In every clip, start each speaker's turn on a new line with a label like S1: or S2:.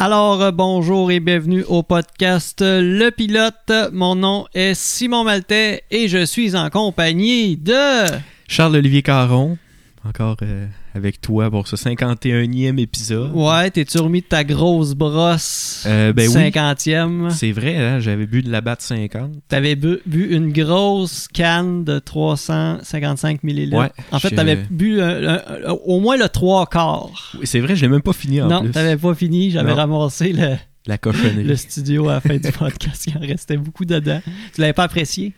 S1: Alors, euh, bonjour et bienvenue au podcast euh, Le Pilote. Mon nom est Simon Maltais et je suis en compagnie de...
S2: Charles-Olivier Caron, encore euh, avec toi pour ce 51e épisode.
S1: Ouais, t'es-tu remis de ta grosse brosse
S2: Euh, ben oui.
S1: 50e?
S2: C'est vrai, hein, j'avais bu de la batte 50.
S1: T'avais bu, bu une grosse canne de 355 millilitres.
S2: Ouais,
S1: en fait,
S2: je-
S1: t'avais bu un- un- au moins le trois quarts.
S2: Oui, C'est vrai, je l'ai même pas fini en
S1: non,
S2: plus.
S1: t'avais pas fini. J'avais
S2: Non.
S1: ramassé le,
S2: La cochonnerie.
S1: le studio à la fin du podcast. Il en restait beaucoup dedans. Tu l'avais pas apprécié?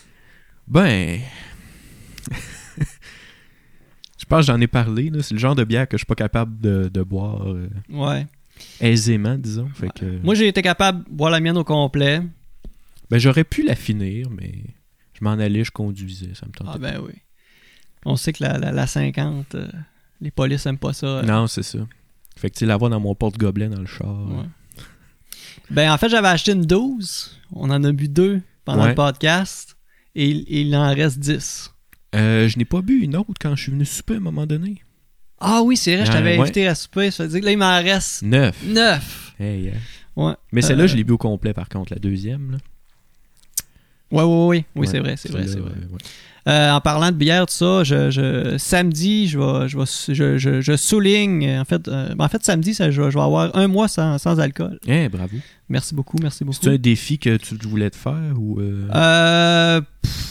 S2: Ben... je pense que j'en ai parlé. C'est le genre de bière que je suis pas capable de, de boire euh,
S1: Ouais.
S2: aisément, disons. Fait que,
S1: Moi, j'ai été capable de boire la mienne au complet.
S2: ben, j'aurais pu la finir, mais je m'en allais, je conduisais. Ça me tentait
S1: Ah ben oui. On sait que la, la, la 50, euh, les polices aiment pas ça. euh.
S2: Non, c'est ça. Fait que l'avoir dans mon porte-gobelet dans le char.
S1: Ouais. Ben en fait, j'avais acheté une 12. On en a bu deux pendant
S2: Ouais.
S1: le podcast. Et il, il en reste 10.
S2: Euh, je n'ai pas bu une autre quand je suis venu souper à un moment donné.
S1: Ah oui, c'est vrai, je
S2: Ah,
S1: t'avais
S2: ouais.
S1: invité à souper. Ça veut dire que là, il m'en reste
S2: Neuf.
S1: 9.
S2: Hey, hein.
S1: Ouais.
S2: Mais celle-là,
S1: Euh,
S2: je l'ai bu au complet, par contre, la deuxième. Là.
S1: Ouais, ouais, ouais. Oui, c'est vrai, c'est vrai, c'est vrai.
S2: euh,
S1: en parlant de bière, tout ça, je, je- samedi, je, vais, je, vais, je, je, je souligne. En fait, euh, ben, en fait samedi, ça, je, vais, avoir un mois sans, sans alcool.
S2: Eh, bravo.
S1: Merci beaucoup, merci beaucoup.
S2: C'est un défi que tu voulais te faire ou. euh,
S1: Euh, pff,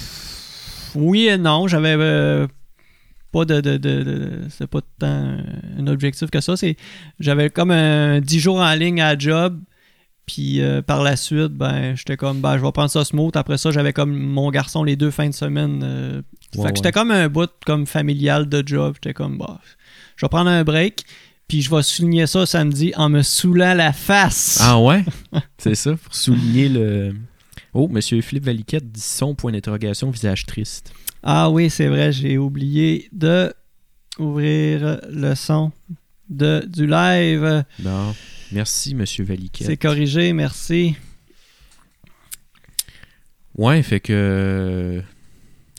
S1: oui et non. J'avais euh, pas de. de, de, de- c'est pas tant un objectif que ça. C'est, j'avais comme un 10 jours en ligne à job. Puis euh, par la suite, ben, j'étais comme, ben, je vais prendre ça smooth. Après ça, j'avais comme mon garçon les deux fins de semaine. euh,
S2: Ouais,
S1: fait que j'étais
S2: ouais.
S1: comme un bout comme familial de job. J'étais comme, bah, je vais prendre un break. Puis je vais souligner ça samedi en me saoulant la face.
S2: Ah ouais? c'est ça, pour souligner le. Oh, monsieur Philippe Valiquette dit son point d'interrogation, visage triste.
S1: Ah oui, c'est vrai, j'ai oublié de ouvrir le son de, du live.
S2: Non. Merci, monsieur Valiquette.
S1: C'est corrigé, merci.
S2: Ouais, fait que. euh,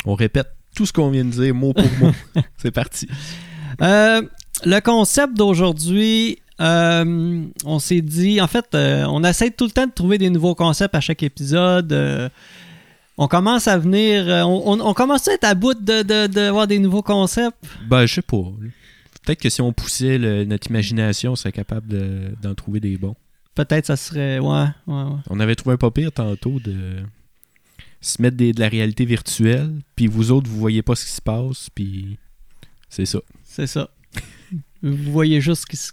S2: On répète tout ce qu'on vient de dire, mot pour mot. c'est parti.
S1: Euh, le concept d'aujourd'hui, euh, on s'est dit, en fait, euh, on essaie tout le temps de trouver des nouveaux concepts à chaque épisode. euh, on commence à venir, on, on- on commence à être à bout de, de, de voir des nouveaux concepts.
S2: Ben, je sais pas. Peut-être que si on poussait le- notre imagination, on serait capable de- d'en trouver des bons.
S1: Peut-être ça serait, ouais, ouais, ouais.
S2: On avait trouvé un pas pire tantôt de se mettre des- de la réalité virtuelle, puis vous autres, vous voyez pas ce qui se passe, puis c'est ça.
S1: C'est ça. Vous voyez juste ce qui se-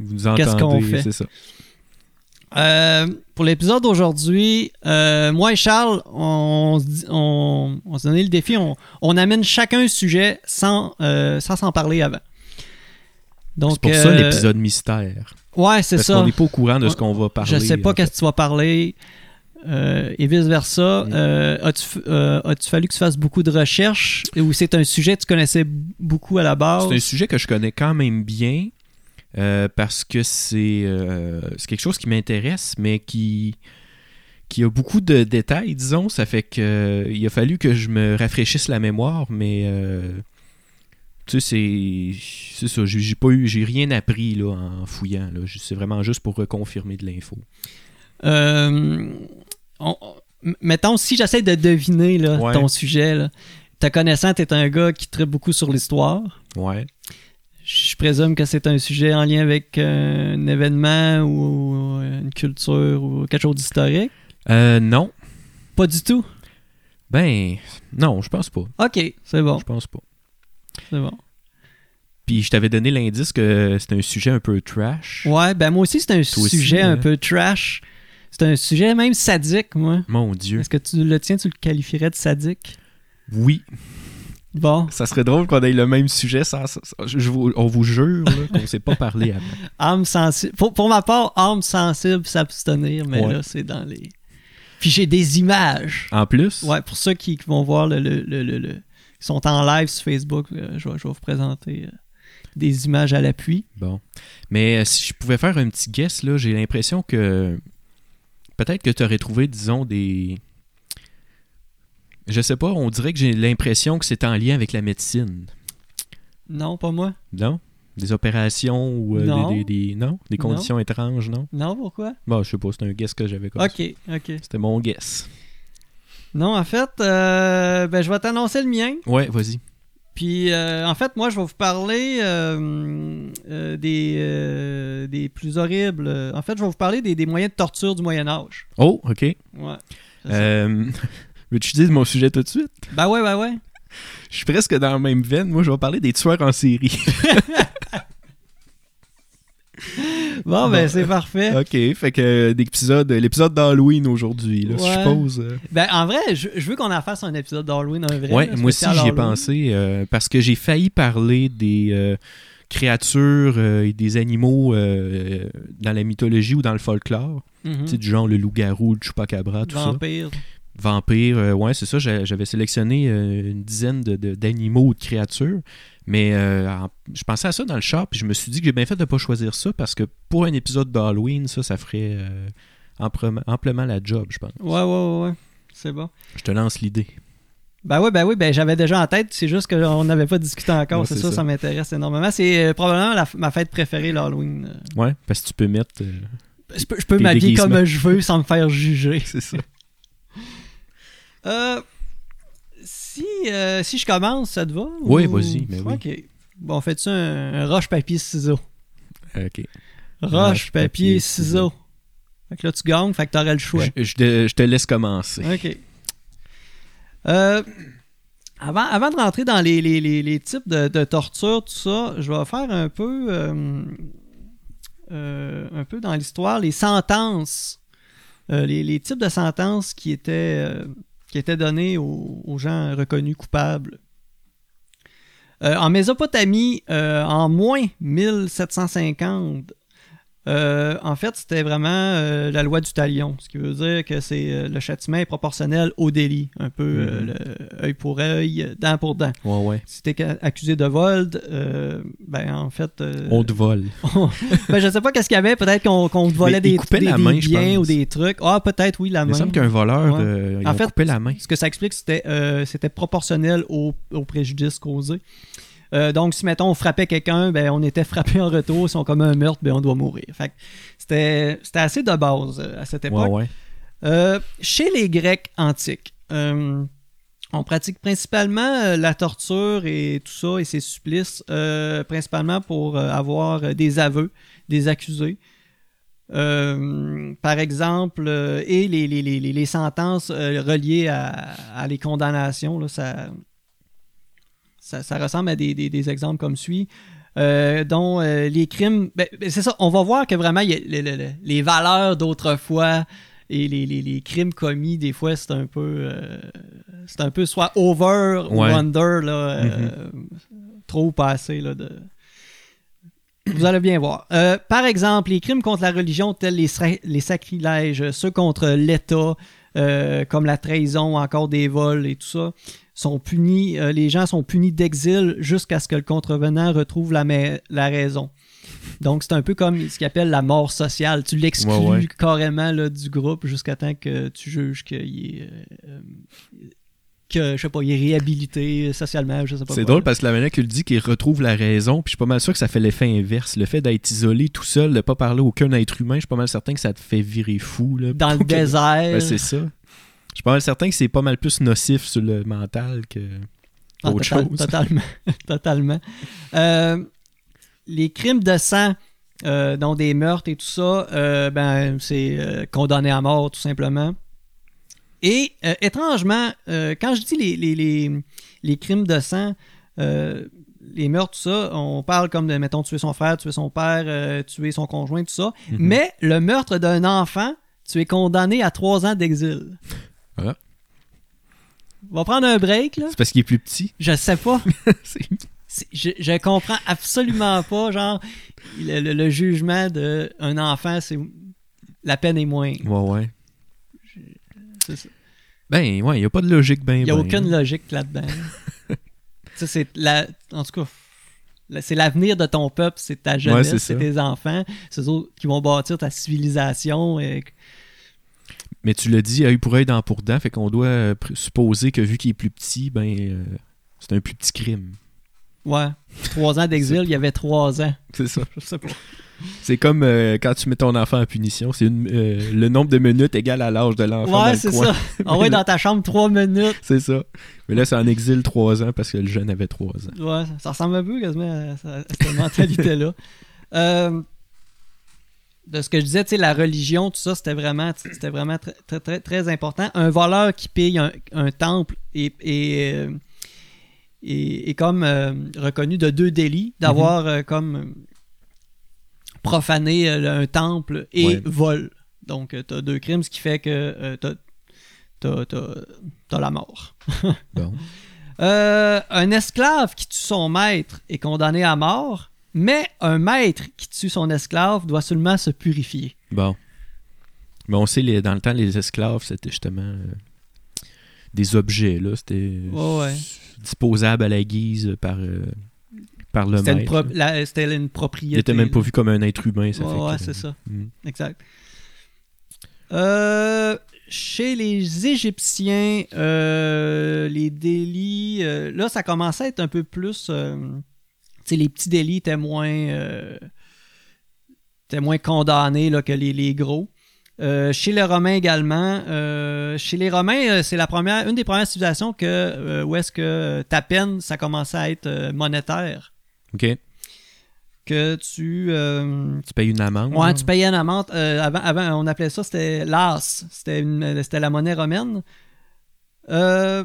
S2: Vous nous
S1: Qu'est-ce qu'on
S2: entendez,
S1: fait?
S2: c'est ça.
S1: Euh, pour l'épisode d'aujourd'hui, euh, moi et Charles, on, on, on s'est donné le défi, on, on amène chacun un sujet sans euh, sans s'en parler avant. Donc,
S2: C'est pour ça l'épisode mystère.
S1: Ouais, c'est
S2: Parce
S1: ça.
S2: qu'on n'est pas au courant de ce qu'on va parler.
S1: Je sais pas qu'est-ce que tu vas parler. et vice-versa.
S2: Mm.
S1: As-tu as-tu fallu que tu fasses beaucoup de recherches ou c'est un sujet que tu connaissais beaucoup à la base?
S2: C'est un sujet que je connais quand même bien euh, parce que c'est euh, c'est quelque chose qui m'intéresse, mais qui, qui a beaucoup de détails, disons. Ça fait que il a fallu que je me rafraîchisse la mémoire, mais euh, tu sais, c'est ça. J'ai pas eu, j'ai rien appris là, en fouillant. C'est vraiment juste pour reconfirmer de l'info.
S1: Euh, on- on- mettons, si j'essaie de deviner là,
S2: Ouais.
S1: ton sujet, là, te connaissant, tu es un gars qui traite beaucoup sur l'histoire.
S2: Ouais.
S1: Je présume que c'est un sujet en lien avec euh, un événement ou euh, une culture ou quelque chose d'historique?
S2: Euh, non.
S1: Pas du tout?
S2: Ben, non, je pense pas.
S1: Ok, c'est bon,
S2: Je pense pas.
S1: c'est bon.
S2: Puis je t'avais donné l'indice que c'était un sujet un peu trash.
S1: Ouais, ben moi aussi, c'est un
S2: Toi aussi,
S1: sujet un
S2: hein?
S1: peu trash. C'est un sujet même sadique, moi.
S2: Mon Dieu.
S1: Est-ce que tu le tiens, tu le qualifierais de sadique?
S2: Oui.
S1: Bon,
S2: Ça serait drôle qu'on ait le même sujet. Sans, sans- sans- je vous- on vous jure qu'on ne s'est pas parlé avant.
S1: sensible. Pour, pour ma part, âme sensible, s'abstenir, mais
S2: Ouais.
S1: là, c'est dans les. Puis j'ai des images.
S2: En plus,
S1: Ouais, pour ceux qui vont voir le. le, le, le- le- qui sont en live sur Facebook, euh, je, vais, je vais vous présenter euh, des images à l'appui.
S2: bon. Mais euh, si je pouvais faire un petit guess, là, j'ai l'impression que peut-être que tu aurais trouvé, disons, des. Je sais pas, on dirait que j'ai l'impression que c'est en lien avec la médecine.
S1: Non, pas moi.
S2: Non? Des opérations ou euh,
S1: Non.
S2: des, des, des- non? Des
S1: Non.
S2: conditions étranges, non?
S1: Non, pourquoi?
S2: Bon, je sais pas, c'est un guess que j'avais comme ça.
S1: Ok, ok.
S2: C'était mon guess.
S1: Non, en fait, euh, ben, je vais t'annoncer le mien.
S2: Ouais, vas-y.
S1: Puis, euh, en fait, moi, je vais vous parler euh, euh, des, des plus horribles. En fait, je vais vous parler des, des moyens de torture du Moyen Âge.
S2: Oh, ok.
S1: Ouais.
S2: Euh, Veux-tu dire mon sujet tout de suite?
S1: Ben ouais, ben ouais.
S2: Je suis presque dans la même veine. Moi, je vais parler des tueurs en série.
S1: Bon, ben c'est parfait.
S2: ok, fait que euh, d'épisode- l'épisode d'Halloween aujourd'hui, là,
S1: Ouais.
S2: je suppose. euh.
S1: Ben, en vrai, je, je veux qu'on en fasse un épisode d'Halloween, un vrai.
S2: Ouais,
S1: là,
S2: moi aussi j'y ai pensé euh, parce que j'ai failli parler des euh, créatures euh, et des animaux euh, dans la mythologie ou dans le folklore.
S1: Mhm.
S2: Tu sais, du genre le loup-garou, le chupacabra, tout
S1: Vampire.
S2: ça. Vampire, euh, ouais, c'est ça. j'a- J'avais sélectionné euh, une dizaine de- de- d'animaux ou de créatures. Mais euh, en- je pensais à ça dans le char, puis je me suis dit que j'ai bien fait de ne pas choisir ça parce que pour un épisode d'Halloween, ça, ça ferait amplement, amplement la job, je pense.
S1: Ouais, ouais, ouais, ouais. C'est bon.
S2: Je te lance l'idée.
S1: Ben oui, ben oui, ben j'avais déjà en tête, c'est juste qu'on n'avait pas discuté encore,
S2: Ouais,
S1: c'est ça, ça,
S2: ça.
S1: m'intéresse énormément. C'est probablement la- ma fête préférée, l'Halloween.
S2: Ouais, parce que tu peux mettre. euh,
S1: Je peux, m'habiller comme je veux sans me faire juger.
S2: c'est ça.
S1: Euh, si, euh, si je commence, ça te va?
S2: Oui,
S1: ou-
S2: vas-y, mais oui.
S1: Ok. Bon, on fait-tu un, un roche, papier, ciseaux?
S2: Ok.
S1: Roche,
S2: Roche.
S1: Fait que là, tu gagnes, fait que t'aurais le choix.
S2: Je, je te, je te laisse commencer.
S1: OK. Euh, avant, avant de rentrer dans les, les- les- les types de, de torture, tout ça, je vais faire un peu, euh, euh, un peu dans l'histoire les sentences, euh, les, les types de sentences qui étaient, euh, qui étaient données aux, aux gens reconnus coupables. Euh, en Mésopotamie, euh, en moins 1750, euh, en fait, c'était vraiment euh, la loi du talion, ce qui veut dire que c'est euh, le châtiment est proportionnel au délit, un peu
S2: Mhm.
S1: le œil pour œil, dent pour dent.
S2: Ouais, ouais.
S1: Si t'es accusé de vol, ben en fait,
S2: On te vole.
S1: ben, je sais pas qu'est-ce qu'il y avait, peut-être qu'on te volait
S2: Mais
S1: des, des-
S2: la
S1: des
S2: main, je
S1: biens ou des trucs. Ah, peut-être oui la
S2: Il me
S1: main.
S2: semble qu'un voleur,
S1: Ouais.
S2: ils
S1: En
S2: ont
S1: fait,
S2: coupé la main.
S1: Ce que ça explique, c'était c'était proportionnel au, au préjudice causé. Euh, donc, si, mettons, on frappait quelqu'un, ben, on était frappé en retour. Si on commet un meurtre, ben, on doit mourir. Fait c'était c'était assez de base euh, à cette époque.
S2: ouais.
S1: Euh, chez les Grecs antiques, on pratique principalement la torture et tout ça et ses supplices, euh, principalement pour avoir des aveux des accusés. Euh, par exemple, et les, les- les- les- les sentences reliées à, à les condamnations, là, ça, ça, ça ressemble à des, des- des exemples comme suit. Euh, dont euh, les crimes. ben, ben, c'est ça, on va voir que vraiment il y a le- le- le- les valeurs d'autrefois et les, les- les crimes commis, des fois, c'est un peu. euh, c'est un peu soit over ou
S2: Ouais.
S1: under, là, euh, trop ou pas assez. Là, de... Vous allez bien voir. Par exemple, les crimes contre la religion, tels les, sra- les sacrilèges, ceux contre l'État, comme la trahison, encore des vols et tout ça, sont punis. euh, les gens sont punis d'exil jusqu'à ce que le contrevenant retrouve la, la raison. Donc, c'est un peu comme ce qu'ils appelle la mort sociale. Tu l'exclus
S2: Ouais, ouais.
S1: carrément là, du groupe jusqu'à temps que tu juges qu'il est. euh, euh, que, je sais pas, il est réhabilité socialement, je sais pas
S2: C'est drôle parce que la manière qu'il dit qu'il retrouve la raison, puis je suis pas mal sûr que ça fait l'effet inverse. Le fait d'être isolé tout seul, de pas parler à aucun être humain, je suis pas mal certain que ça te fait virer fou. Là,
S1: Dans le
S2: que-
S1: désert.
S2: C'est ça. Je suis pas mal certain que c'est pas mal plus nocif sur le mental que
S1: Ah,
S2: autre
S1: total-
S2: chose.
S1: Totalement. totalement. Euh, les crimes de sang, euh, dont des meurtres et tout ça, euh, ben, c'est condamné à mort, tout simplement. Et étrangement, quand je dis les, les, les, les crimes de sang, les meurtres, tout ça, on parle comme de, mettons, tuer son frère, tuer son père, tuer son conjoint, tout ça.
S2: Mhm.
S1: Mais le meurtre d'un enfant, tu es condamné à trois ans d'exil. On va prendre un break, là.
S2: C'est parce qu'il est plus petit.
S1: Je sais pas. Je, je comprends absolument pas, genre, le, le- le jugement d'un enfant, c'est. La peine est moins.
S2: ouais, ouais.
S1: C'est ça.
S2: Ben, ouais, il y a pas de logique ben
S1: Il n'y a
S2: ben,
S1: aucune
S2: là.
S1: logique là-dedans. ça, c'est la. En tout cas, c'est l'avenir de ton peuple, c'est ta jeunesse,
S2: c'est
S1: tes enfants, c'est eux qui vont bâtir ta civilisation. Et...
S2: Mais tu l'as dit, œil pour œil, dent pour dent, fait qu'on doit euh, supposer que vu qu'il est plus petit, ben, euh, c'est un plus petit crime.
S1: Ouais. Trois ans d'exil, il y avait trois ans.
S2: C'est ça.
S1: Je sais pas.
S2: C'est comme euh, quand tu mets ton enfant en punition, c'est euh, le nombre de minutes égal à l'âge de l'enfant
S1: Ouais, c'est ça. On va dans ta chambre trois minutes.
S2: C'est ça. Mais là, c'est en exil trois ans parce que le jeune avait trois ans.
S1: Ouais, ça ressemble un peu quasiment à cette mentalité-là. Euh, de ce que je disais, tu sais, la religion, tout ça, c'était vraiment, c'était vraiment très, très, très, très important. Un voleur qui pille un, un temple est, est, euh, comme euh, reconnu de deux délits, d'avoir euh, comme profané un temple et
S2: Ouais.
S1: vol. Donc, tu as deux crimes, ce qui fait que euh, t'as t'as la mort.
S2: Bon.
S1: Un esclave qui tue son maître est condamné à mort, mais un maître qui tue son esclave doit seulement se purifier.
S2: Bon. Mais on sait, les, dans le temps, les esclaves, c'était justement euh, des objets, là. C'était
S1: ouais.
S2: disposable à la guise par, euh, par le
S1: C'était une,
S2: maître.
S1: c'était une propriété.
S2: Il était même pas vu comme un être humain, ça
S1: Ouais,
S2: fait
S1: ouais,
S2: que-
S1: c'est ça.
S2: Mm.
S1: Exact. Euh, chez les Égyptiens, euh, les délits, là, ça commençait à être un peu plus. Euh, tu sais, les petits délits étaient moins, euh, étaient moins condamnés là, que les, les gros. Euh, chez les Romains également. euh, chez les Romains, euh, c'est la première, une des premières civilisations que, où est-ce que ta peine, ça commençait à être monétaire.
S2: OK.
S1: Que tu.
S2: Tu payes une amende.
S1: Ouais, tu payais une amende. euh, avant, avant, on appelait ça, c'était l'as. C'était la monnaie romaine. Euh,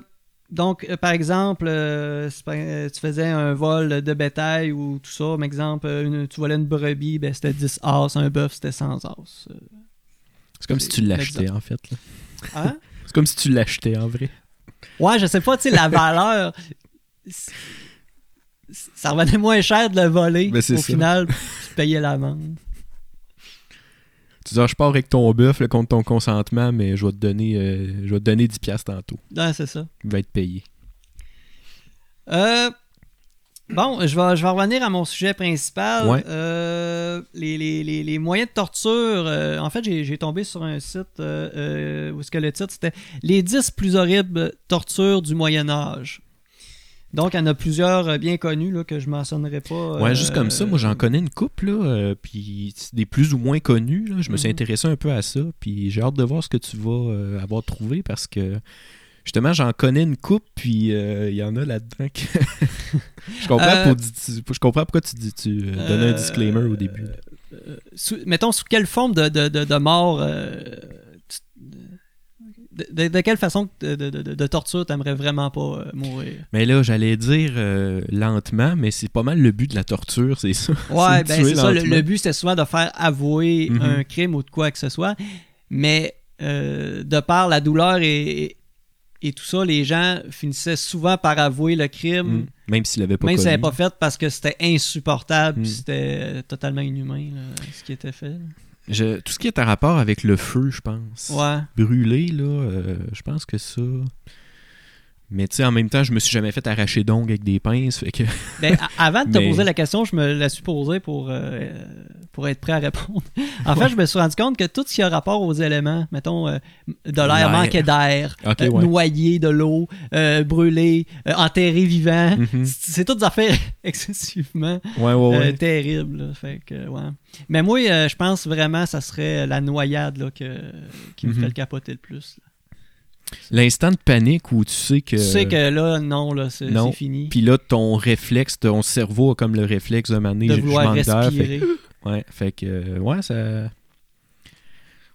S1: donc, euh, par exemple, euh, euh, tu faisais un vol de bétail ou tout ça. Par exemple, une- tu volais une brebis, ben, c'était 10 as. Un bœuf, c'était 100 as.
S2: C'est comme si tu l'achetais, en fait. là.
S1: Hein?
S2: C'est comme si tu l'achetais, en vrai.
S1: Ouais, je sais pas, tu sais, la valeur. Ça revenait moins cher de le voler.
S2: Ben,
S1: Au
S2: ça.
S1: final, tu payais l'amende.
S2: Tu dis, ah, je pars avec ton bœuf là, contre ton consentement, mais je vais te donner, euh, je vais te donner 10$ piastres tantôt.
S1: Ouais, c'est ça.
S2: Il va être payé.
S1: Euh, bon, je vais, je vais revenir à mon sujet principal.
S2: Ouais.
S1: Euh, les, les- les- les moyens de torture. en fait, j'ai tombé sur un site où est-ce que le titre c'était Les 10 plus horribles tortures du Moyen-Âge. Donc, il y en a plusieurs euh, bien connus là, que je mentionnerai pas.
S2: Ouais,
S1: euh,
S2: juste comme ça, moi j'en connais une couple, là, euh, puis des plus ou moins connus. là. Je me suis
S1: Mhm.
S2: intéressé un peu à ça, puis j'ai hâte de voir ce que tu vas euh, avoir trouvé parce que justement j'en connais une couple, puis euh, il y en a là-dedans que. je, comprends
S1: Euh,
S2: pour- tu- je comprends pourquoi tu, dis, tu euh, donnais un
S1: Euh,
S2: disclaimer au début.
S1: euh, sous- mettons, sous quelle forme de, de, de, de mort. De, quelle façon de, de, de- de torture t'aimerais vraiment pas euh, mourir?
S2: Mais là, j'allais dire euh, lentement, mais c'est pas mal le but de la torture, c'est ça.
S1: Ouais,
S2: C'est
S1: ben c'est ça. Le, but, c'était souvent de faire avouer
S2: Mhm.
S1: un crime ou de quoi que ce soit. Mais euh, de par la douleur et, et tout ça, les gens finissaient souvent par avouer le crime,
S2: Mm. Même s'il avait pas
S1: même si ça
S2: connu.
S1: n'avait pas fait parce que c'était insupportable,
S2: Mm.
S1: c'était totalement inhumain là, ce qui était fait. là.
S2: Je- tout ce qui est en rapport avec le feu, je pense.
S1: Ouais.
S2: Brûler, là, euh, je pense que ça. Mais tu sais, en même temps, je me suis jamais fait arracher d'ongles avec des pinces, fait que.
S1: Ben, avant de te
S2: Mais-
S1: poser la question, je me la suis posée pour, euh, pour être prêt à répondre. En fait, je me suis rendu compte que tout ce qui a rapport aux éléments, mettons, euh, de l'air, manquer d'air, euh,
S2: ouais.
S1: noyer de l'eau, brûler, euh, enterrer vivant,
S2: Mhm.
S1: c'est c'est toutes des affaires excessivement
S2: Ouais,
S1: terribles. là. Fait que, ouais. Mais moi, je pense vraiment ça serait la noyade là, que, qui me
S2: Mhm.
S1: ferait le capoter le plus.
S2: L'instant de panique où tu sais que.
S1: Tu sais que là, non, là, c'est fini.
S2: Puis là, ton réflexe, ton cerveau a comme le réflexe de m'amener.
S1: de vouloir
S2: d'air, fait-
S1: respirer.
S2: Ouais, fait que. euh, Ouais, ça.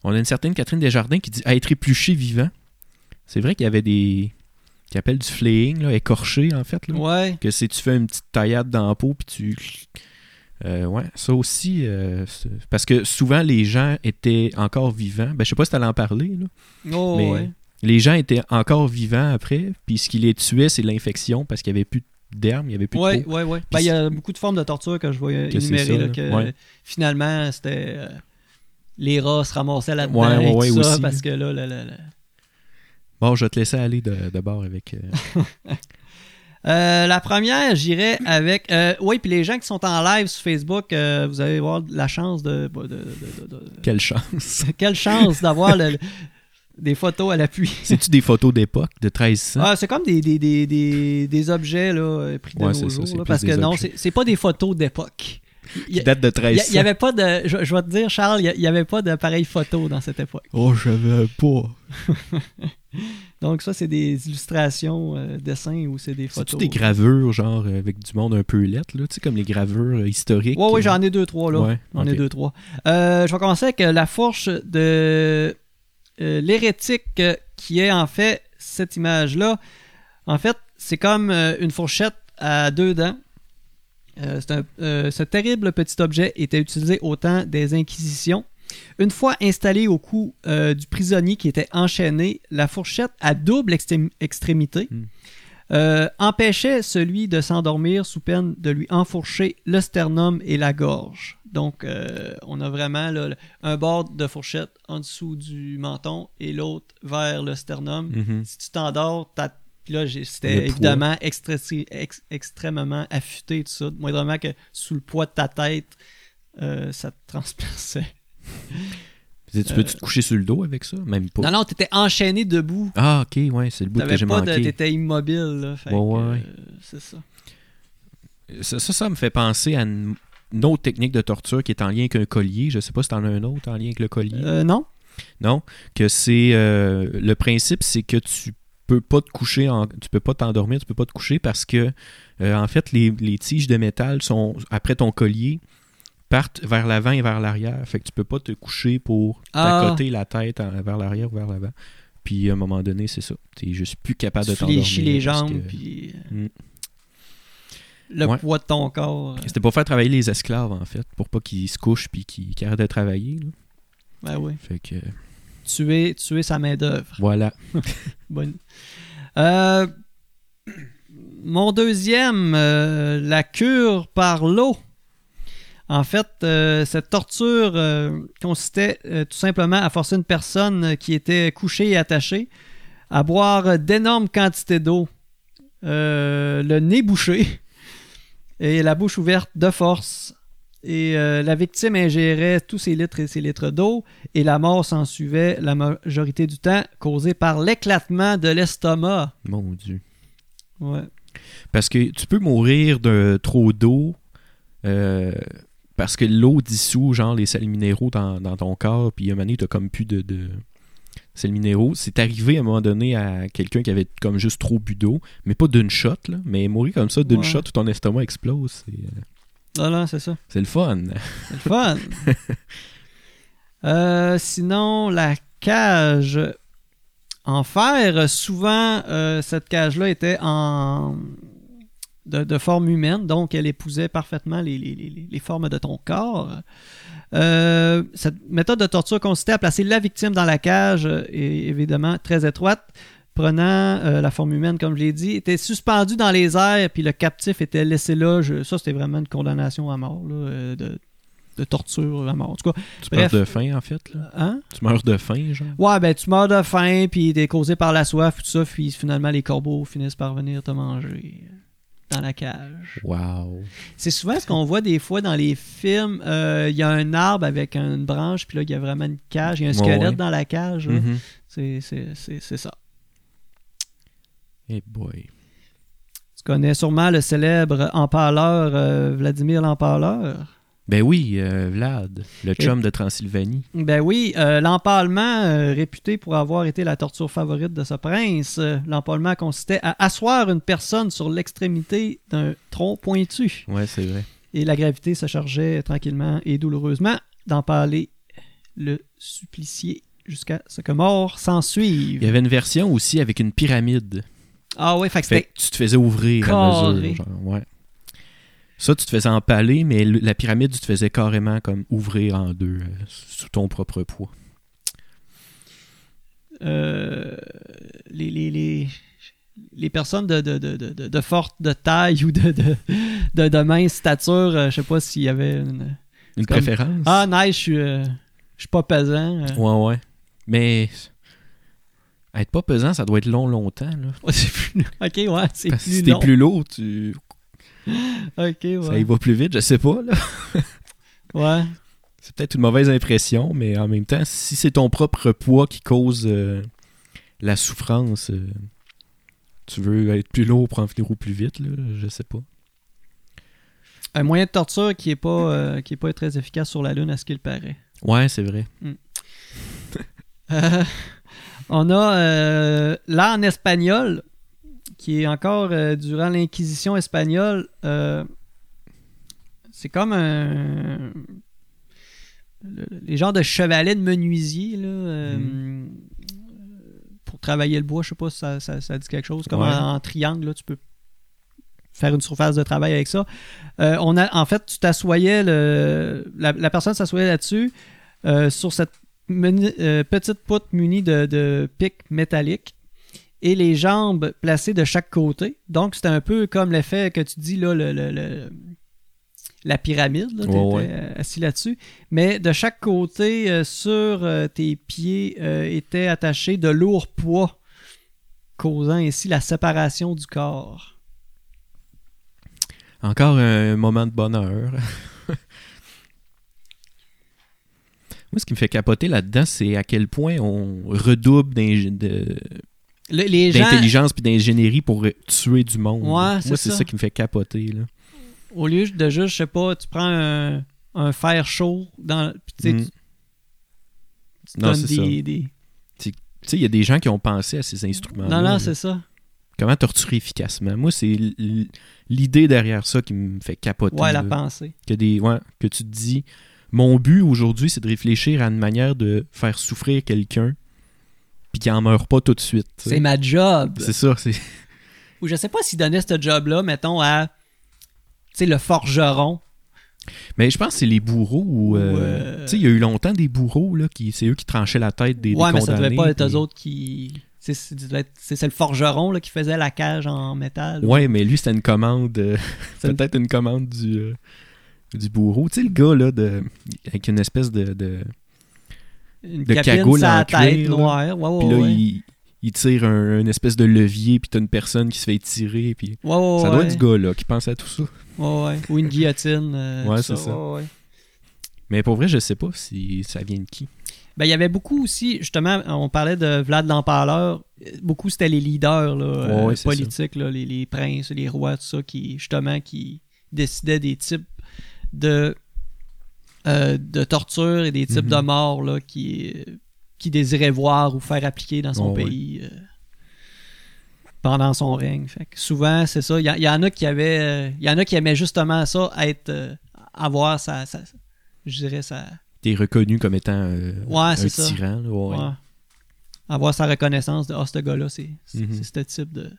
S2: On a une certaine Catherine Desjardins qui dit à être épluché vivant. C'est vrai qu'il y avait des. qui appellent du flaying, là, écorché en fait. Là.
S1: Ouais.
S2: que c'est tu fais une petite taillade dans la peau puis tu Euh, ouais ça aussi euh, parce que souvent les gens étaient encore vivants ben je sais pas si t'allais en parler là.
S1: Oh,
S2: Mais-
S1: ouais.
S2: Les gens étaient encore vivants après puis ce qui les tuait c'est l'infection parce qu'il y avait plus d'herbe il y avait plus
S1: Ouais,
S2: de peau
S1: ouais, ouais. Ben, il y a beaucoup de formes de torture que je vais
S2: Que c'est
S1: énumérer.
S2: ça,
S1: là,
S2: là.
S1: que
S2: Ouais.
S1: Finalement, c'était. euh, les rats se ramassaient là-dedans
S2: Ouais, ouais,
S1: et tout
S2: ouais,
S1: ça,
S2: aussi.
S1: parce que là, là, là,
S2: bon je vais te laisser aller de, de bord avec euh,
S1: Euh, la première, j'irai avec. euh, oui, puis les gens qui sont en live sur Facebook, euh, vous allez avoir la chance de. de- de- de- de- de-
S2: quelle chance
S1: Quelle chance d'avoir le. Des photos à l'appui.
S2: C'est-tu des photos d'époque, de 1300?
S1: Ah, c'est comme des, des, des, des, des objets là, euh, pris de
S2: Ouais,
S1: nos
S2: c'est ça, c'est
S1: là, parce que
S2: des
S1: non,
S2: objets.
S1: c'est c'est pas des photos d'époque. Il
S2: qui datent de
S1: Il
S2: 1300.
S1: n'y avait pas de. Je, je vais te dire, Charles, il n'y avait pas d'appareil photo dans cette époque.
S2: Oh, je savais pas.
S1: Donc, ça, c'est des illustrations, euh, dessins ou c'est des
S2: C'est-tu
S1: photos.
S2: des gravures, genre, euh, avec du monde un peu lettre, là? Tu sais, comme les gravures historiques.
S1: Ouais, oui,
S2: euh,
S1: j'en ai deux, trois, là.
S2: Ouais,
S1: J'en ai deux, trois. Euh, je vais commencer avec la fourche de euh, l'hérétique euh, qui est en fait cette image-là. En fait, c'est comme euh, une fourchette à deux dents. Ce terrible petit objet était utilisé au temps des Inquisitions. Une fois installé au cou du prisonnier qui était enchaîné, la fourchette à double extrém- extrémité
S2: Hmm.
S1: Euh, empêchait celui de s'endormir sous peine de lui enfourcher le sternum et la gorge. Donc, euh, on a vraiment là, un bord de fourchette en dessous du menton et l'autre vers le sternum.
S2: Mhm.
S1: Si tu t'endors, là, c'était évidemment extré- ex- extrêmement affûté, tout ça. Moindrement que sous le poids de ta tête, euh, ça te transperçait.
S2: Tu peux-tu te coucher sur le dos avec ça? Même pas.
S1: Non, non, t'étais enchaîné debout.
S2: Ah, ok, ouais, c'est le bout que j'ai manqué.
S1: t'étais immobile, là. Fait
S2: Ouais, ouais,
S1: euh,
S2: ouais.
S1: c'est ça.
S2: Ça, ça, ça me fait penser à une, une autre technique de torture qui est en lien avec un collier. Je sais pas si t'en as un autre en lien avec le collier.
S1: Euh, non?
S2: Non, que c'est euh, le principe, c'est que tu peux pas te coucher, en, tu peux pas t'endormir, tu peux pas te coucher parce que euh, en fait les, les tiges de métal sont après ton collier partent vers l'avant et vers l'arrière. Fait que tu peux pas te coucher pour
S1: Ah.
S2: t'accoter la tête en- vers l'arrière ou vers l'avant. Puis à un moment donné, c'est ça. T'es juste plus capable de
S1: tu
S2: t'endormir.
S1: fléchis les jambes,
S2: que-
S1: puis euh,
S2: Mm.
S1: le
S2: Ouais.
S1: poids de ton corps. euh,
S2: C'était pour faire travailler les esclaves, en fait, pour pas qu'ils se couchent puis qu'ils arrêtent de travailler. là.
S1: ben oui.
S2: Fait que
S1: Tuer, tuer sa main-d'œuvre.
S2: voilà.
S1: Bonne. Euh, mon deuxième, euh, la cure par l'eau. En fait, euh, cette torture euh, consistait euh, tout simplement à forcer une personne qui était couchée et attachée à boire d'énormes quantités d'eau, le nez bouché et la bouche ouverte de force. Et la victime ingérait tous ces litres et ces litres d'eau et la mort s'en suivait la majorité du temps causée par l'éclatement de l'estomac.
S2: Mon Dieu.
S1: Ouais.
S2: Parce que tu peux mourir de trop d'eau euh, parce que l'eau dissout genre les sels minéraux dans, dans ton corps, puis à un moment donné, t'as comme plus de, de sels minéraux. C'est arrivé à un moment donné à quelqu'un qui avait comme juste trop bu d'eau, mais pas d'une shot, là, mais mourir comme ça d'une
S1: Ouais.
S2: shot où ton estomac explose, c'est, euh,
S1: Non, non, c'est ça.
S2: c'est le fun.
S1: C'est le fun. Euh, sinon, la cage en fer, souvent, euh, cette cage-là était en de, de forme humaine, donc elle épousait parfaitement les, les- les- les formes de ton corps. Euh, cette méthode de torture consistait à placer la victime dans la cage, euh, et évidemment très étroite, prenant euh, la forme humaine, comme je l'ai dit, était suspendu dans les airs, puis le captif était laissé là. Je- ça, c'était vraiment une condamnation à mort, là, de, de torture à mort. En tout cas,
S2: Tu
S1: Bref.
S2: meurs de faim, en fait. Là?
S1: hein?
S2: Tu meurs de faim, genre?
S1: Ouais, ben tu meurs de faim, puis t'es causé par la soif, tout ça, puis finalement les corbeaux finissent par venir te manger dans la cage.
S2: Wow.
S1: C'est souvent ce qu'on voit des fois dans les films. euh, Il y a un arbre avec une branche, puis là, il y a vraiment une cage. Il y a un squelette
S2: ouais.
S1: dans la cage.
S2: Mhm.
S1: C'est- ça.
S2: Eh boy.
S1: Tu connais sûrement le célèbre empaleur euh, Vladimir l'empaleur?
S2: Ben oui, euh, Vlad, le chum de Transylvanie.
S1: Ben oui, euh, l'empalement, euh, réputé pour avoir été la torture favorite de ce prince, l'empalement consistait à asseoir une personne sur l'extrémité d'un tronc pointu.
S2: Ouais, c'est vrai.
S1: Et la gravité se chargeait tranquillement et douloureusement d'empaler le supplicié jusqu'à ce que mort s'en
S2: Il
S1: suive.
S2: y avait une version aussi avec une pyramide.
S1: Ah ouais, fait que
S2: Fait que tu te faisais ouvrir à
S1: carré.
S2: mesure. genre, ouais. Ça, tu te faisais empaler, mais le- la pyramide, tu te faisais carrément comme ouvrir en deux euh, sous ton propre poids.
S1: euh, les, les, les, les personnes de, de, de, de, de forte de taille ou de, de, de, de mince stature, euh, je sais pas s'il y avait une...
S2: Une
S1: Comme-
S2: préférence?
S1: Ah, nice, je suis, euh, je suis pas pesant.
S2: Ouais, ouais. Mais être pas pesant, ça doit être long, longtemps. Là.
S1: Ok, ouais, c'est plus
S2: si t'es plus lourd, tu... Ça y va plus vite, je sais pas. Là.
S1: ouais.
S2: c'est peut-être une mauvaise impression, mais en même temps, si c'est ton propre poids qui cause euh, la souffrance, euh, tu veux être plus lourd pour en finir au plus vite, là, je sais pas.
S1: Un moyen de torture qui est pas euh, qui est pas très efficace sur la Lune à ce qu'il paraît.
S2: Ouais, c'est vrai.
S1: Euh, on a là en espagnol, qui est encore euh, durant l'Inquisition espagnole. euh, c'est comme un. le- les genres de chevalets de menuisier, là. euh,
S2: Mhm.
S1: Pour travailler le bois, je sais pas si ça, ça- ça dit quelque chose. Comme
S2: Ouais.
S1: en, en triangle, là, tu peux faire une surface de travail avec ça. On a, en fait, tu t'assoyais, le, la, la personne s'assoyait là-dessus, sur cette petite poutre munie de, de pics métalliques et les jambes placées de chaque côté. Donc, c'était un peu comme l'effet que tu dis, là, le, le- le- la pyramide, là,
S2: ouais.
S1: euh, assis là-dessus. Mais de chaque côté, euh, sur euh, tes pieds, euh, étaient attachés de lourds poids, causant ainsi la séparation du corps.
S2: Encore un moment de bonheur. Moi, ce qui me fait capoter là-dedans, c'est à quel point on redouble de-
S1: Le- les gens,
S2: d'intelligence puis d'ingénierie pour tuer du monde.
S1: Ouais, c'est
S2: Moi, c'est
S1: ça.
S2: ça qui me fait capoter. Là.
S1: au lieu de juste, je sais pas, tu prends un, un fer chaud, dans, sais,
S2: Mm.
S1: tu- tu
S2: Non,
S1: donnes des, des-
S2: Tu sais, il y a des gens qui ont pensé à ces instruments.
S1: Non, non, c'est ça.
S2: Comment torturer efficacement? Moi, c'est l'idée derrière ça qui me fait capoter.
S1: Ouais, la
S2: là.
S1: pensée.
S2: que, des, ouais, que tu te dis, mon but aujourd'hui, c'est de réfléchir à une manière de faire souffrir quelqu'un puis qu'il en meurt pas tout de suite.
S1: C'est ma job.
S2: C'est ça, c'est...
S1: Ou je sais pas s'il donnait ce job-là, mettons, à tu sais, le forgeron.
S2: Mais je pense que c'est les bourreaux ou... euh,
S1: Ou,
S2: Tu sais, il y a eu longtemps des bourreaux, là, qui c'est eux qui tranchaient la tête des, des
S1: ouais, mais ça devait pas être
S2: puis-
S1: eux autres qui. C'est le forgeron là, qui faisait la cage en métal.
S2: Ouais, mais lui, c'était une commande... euh,
S1: une-
S2: Peut-être une commande du, euh, du bourreau. Tu sais, le gars, là, de, avec une espèce de... de
S1: Une
S2: de cagoule en
S1: tête noire. Ouais, ouais,
S2: Puis là,
S1: ouais.
S2: il, il tire un, une espèce de levier, puis t'as une personne qui se fait tirer, puis... Ça doit être du gars, là, qui pense à tout ça.
S1: Ouais. Ou une guillotine. euh,
S2: Ouais, c'est ça. Mais pour vrai, je sais pas si ça vient de qui.
S1: Ben, il y avait beaucoup aussi, justement, on parlait de Vlad l'Empaleur. Beaucoup, c'était les leaders là, euh, politiques, là, les, les princes, les rois, tout ça, qui, justement, qui décidaient des types de, euh, de torture et des types
S2: Mhm.
S1: de morts là, qui, qui désiraient voir ou faire appliquer dans son
S2: ouais.
S1: pays. euh, pendant son règne. Fait que souvent, c'est ça. Il y, en a qui avaient. euh, Il y en a qui aimaient justement ça, être. avoir sa, sa- Je dirais sa.
S2: T'es reconnu comme étant
S1: Ouais,
S2: un
S1: ça.
S2: tyran. là, ouais.
S1: Ouais. Avoir sa reconnaissance de Ah, ce gars-là, c'est
S2: Mhm.
S1: c'est ce type de,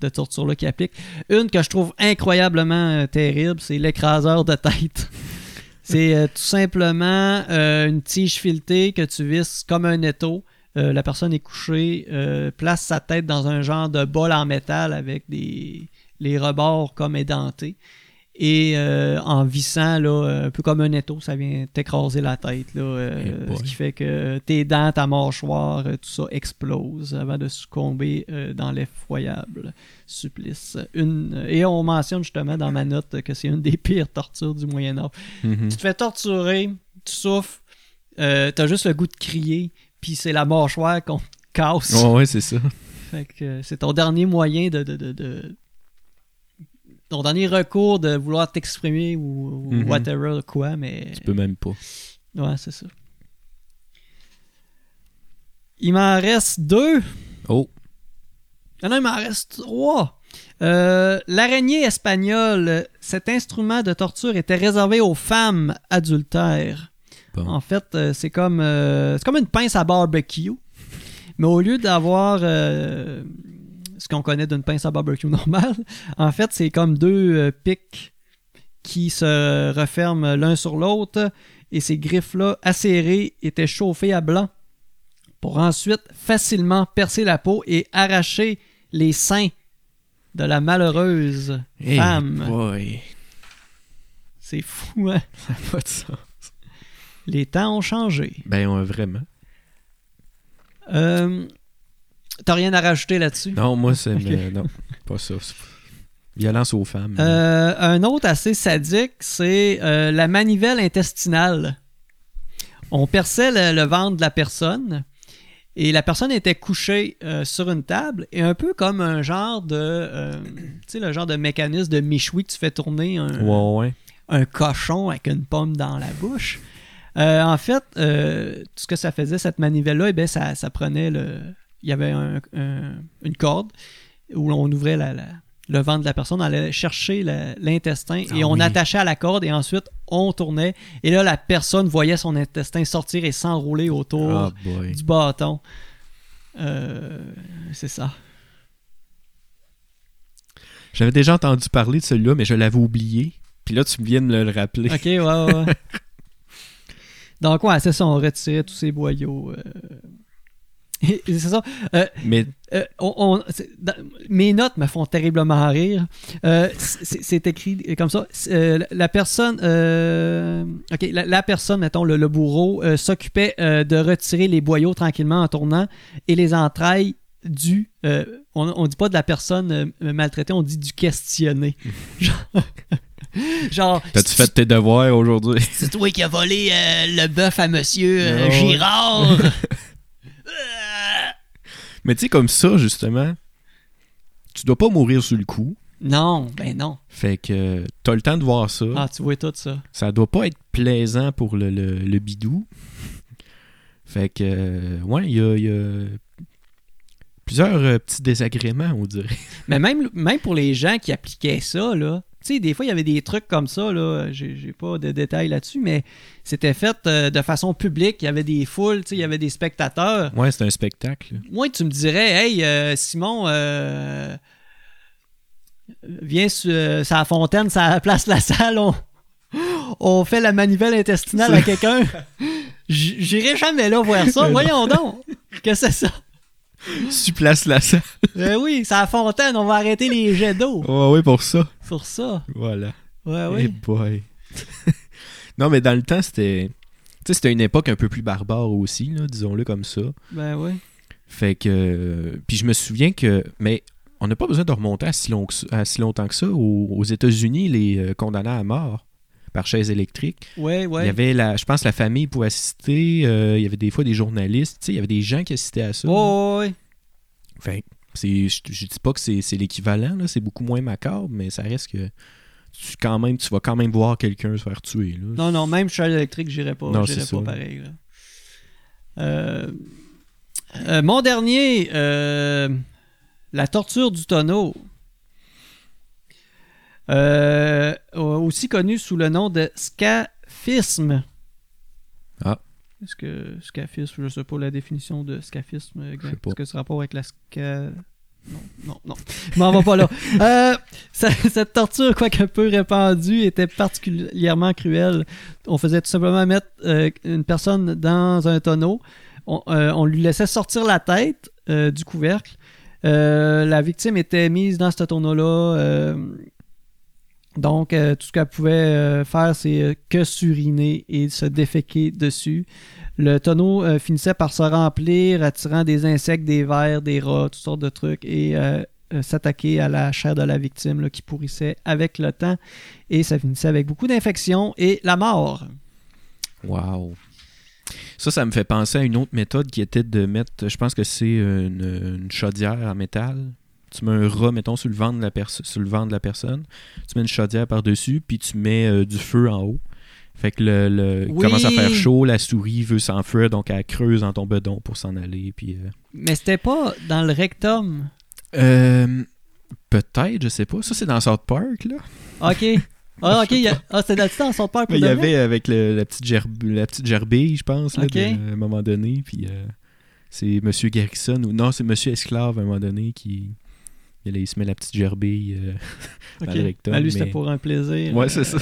S1: de torture-là qui applique. Une que je trouve incroyablement terrible, c'est l'écraseur de tête. c'est euh, tout simplement euh, une tige filetée que tu visses comme un étau. Euh, la personne est couchée, place sa tête dans un genre de bol en métal avec des les rebords comme édentés. Et euh, en vissant, là, euh, un peu comme un étau, ça vient t'écraser la tête. Là, euh,
S2: Eh
S1: ce qui fait que tes dents, ta mâchoire, tout ça explose avant de succomber euh, dans l'effroyable supplice. Une, et on mentionne justement dans ma note que c'est une des pires tortures du Moyen-Âge.
S2: Mhm.
S1: Tu te fais torturer, tu souffres, euh, t'as juste le goût de crier, puis c'est la mâchoire qu'on te casse.
S2: Ouais, ouais, c'est ça.
S1: Fait que c'est ton dernier moyen de, de, de, de- Ton dernier recours de vouloir t'exprimer ou, ou
S2: Mhm.
S1: whatever, quoi, mais.
S2: Tu peux même pas.
S1: Ouais, c'est ça. Il m'en reste deux.
S2: Oh,
S1: Ah non, il m'en reste trois. Euh, L'araignée espagnole, cet instrument de torture était réservé aux femmes adultères.
S2: bon.
S1: En fait, euh, c'est comme, euh, c'est comme une pince à barbecue. Mais au lieu d'avoir euh, ce qu'on connaît d'une pince à barbecue normale, en fait, c'est comme deux euh, pics qui se referment l'un sur l'autre. Et ces griffes-là, acérées, étaient chauffées à blanc pour ensuite facilement percer la peau et arracher les seins de la malheureuse
S2: Hey,
S1: femme. C'est fou, hein?
S2: Ça n'a pas de sens.
S1: Les temps ont changé.
S2: Ben, ouais, vraiment.
S1: Euh, T'as rien à rajouter là-dessus?
S2: Non, moi, c'est. Mais non, pas ça. Violence aux femmes.
S1: Euh, un autre assez sadique, c'est euh, la manivelle intestinale. on perçait le, le ventre de la personne et la personne était couchée euh, sur une table et un peu comme un genre de, euh, tu sais, le genre de mécanisme de michoui que tu fais tourner un,
S2: Ouais, ouais.
S1: un cochon avec une pomme dans la bouche. Euh, en fait, euh, tout ce que ça faisait, cette manivelle-là, eh bien, ça, ça prenait le. Il y avait un- un- une corde où on ouvrait la- la- le ventre de la personne, on allait chercher l'intestin et
S2: Ah
S1: on
S2: oui.
S1: attachait à la corde et ensuite on tournait. Et là, la personne voyait son intestin sortir et s'enrouler autour
S2: Ah,
S1: du bâton. Euh, c'est ça.
S2: J'avais déjà entendu parler de celui-là, mais je l'avais oublié. Puis là, tu viens de me le rappeler.
S1: Ok, ouais, ouais. ouais. Donc, ouais, c'est ça, on retirait tous ces boyaux. euh. C'est ça. Euh,
S2: Mais
S1: euh, on- on- c'est- dans- mes notes me font terriblement rire. Euh, c'est écrit comme ça. Euh, la personne, ok, la, la personne, mettons le, le bourreau, s'occupait de retirer les boyaux tranquillement en tournant et les entrailles du. on, on dit pas de la personne maltraitée, on dit du questionné. Genre, genre
S2: t'as-tu fait tes devoirs aujourd'hui?
S1: c'est toi qui as volé le bœuf à monsieur euh. Girard.
S2: Mais tu sais, comme ça, justement, tu dois pas mourir sur le coup.
S1: non, ben non.
S2: Fait que t'as le temps de voir ça.
S1: Ah, tu vois tout ça.
S2: Ça doit pas être plaisant pour le, le- le bidou. Fait que, euh, ouais, il y a, il y a plusieurs euh, petits désagréments, on dirait.
S1: Mais même, même pour les gens qui appliquaient ça, là, tu sais, des fois, il y avait des trucs comme ça, là, j'ai pas de détails là-dessus, mais c'était fait euh, de façon publique, il y avait des foules, tu sais, il y avait des spectateurs.
S2: Ouais, c'est un spectacle.
S1: Moi, tu me dirais, hey, euh, Simon, viens sur la fontaine, ça place la salle, on, on fait la manivelle intestinale à quelqu'un. J'irai jamais là voir ça. Voyons donc. Qu'est-ce que c'est ça?
S2: Tu places la salle.
S1: Ben oui, c'est à la fontaine, on va arrêter les jets d'eau.
S2: Ouais, ouais, pour ça.
S1: Pour ça.
S2: Voilà.
S1: Ouais,
S2: Eh
S1: oui.
S2: boy. non, mais dans le temps, c'était. Tu sais, c'était une époque un peu plus barbare aussi, là, disons-le comme ça.
S1: Ben oui.
S2: Fait que. Puis je me souviens que. Mais on n'a pas besoin de remonter à si, long que ça- à si longtemps que ça. Aux, aux États-Unis, les euh, condamnés à mort par chaise électrique.
S1: Ouais, ouais.
S2: Il y avait la. Je pense la famille pouvait assister. euh, il y avait des fois des journalistes. Tu sais, il y avait des gens qui assistaient à ça.
S1: Ouais, ouais.
S2: Fait c'est. Je, je dis pas que c'est l'équivalent, là. C'est beaucoup moins macabre, mais ça reste que. Tu, quand même, tu vas quand même voir quelqu'un se faire tuer. Là.
S1: Non, non, même chaise électrique, j'irais pas.
S2: Non,
S1: J'irais
S2: c'est
S1: pas pareil. là. Euh, euh, mon dernier, la torture du tonneau. Euh, aussi connu sous le nom de scaphisme.
S2: Ah.
S1: Est-ce que scaphisme, je sais pas la définition de scaphisme, exact. Est-ce que c'est rapport avec la ska... Non, non, non. Je m'en vais pas là. Euh, ça- cette torture, quoique un peu répandue, était particulièrement cruelle. On faisait tout simplement mettre euh, une personne dans un tonneau. On, euh, on lui laissait sortir la tête euh, du couvercle. Euh, la victime était mise dans ce tonneau-là. Donc, euh, tout ce qu'elle pouvait euh, faire, c'est euh, que suriner et se déféquer dessus. Le tonneau finissait par se remplir, attirant des insectes, des vers, des rats, toutes sortes de trucs, et s'attaquer à la chair de la victime qui pourrissait avec le temps. Et ça finissait avec beaucoup d'infections et la mort.
S2: Wow. Ça, ça me fait penser à une autre méthode qui était de mettre, je pense que c'est une chaudière en métal. Tu mets un rat, mettons, sur le ventre de la, sur le ventre de la personne. Tu mets une chaudière par-dessus, puis tu mets euh, du feu en haut. Fait que le, le-
S1: Oui.
S2: commence à faire chaud, la souris veut s'enfuir, donc elle creuse dans ton bedon pour s'en aller. Puis, euh,
S1: Mais c'était pas dans le rectum?
S2: euh, Peut-être, je sais pas. Ça, c'est dans South Park, là.
S1: Ok. Ah, ok. a- Ah, c'était là-dessus dans pour
S2: Mais il y avait avec le- la, petite gerbe, la petite gerbille, je pense, là, de- à un moment donné. Puis euh, c'est Monsieur Garrison, ou non, c'est Monsieur Esclave à un moment donné qui. Il, se met la petite gerbille. euh,
S1: Ok.
S2: dans le rectum,
S1: Ah, lui, c'était
S2: mais-
S1: pour un plaisir.
S2: Ouais, c'est ça.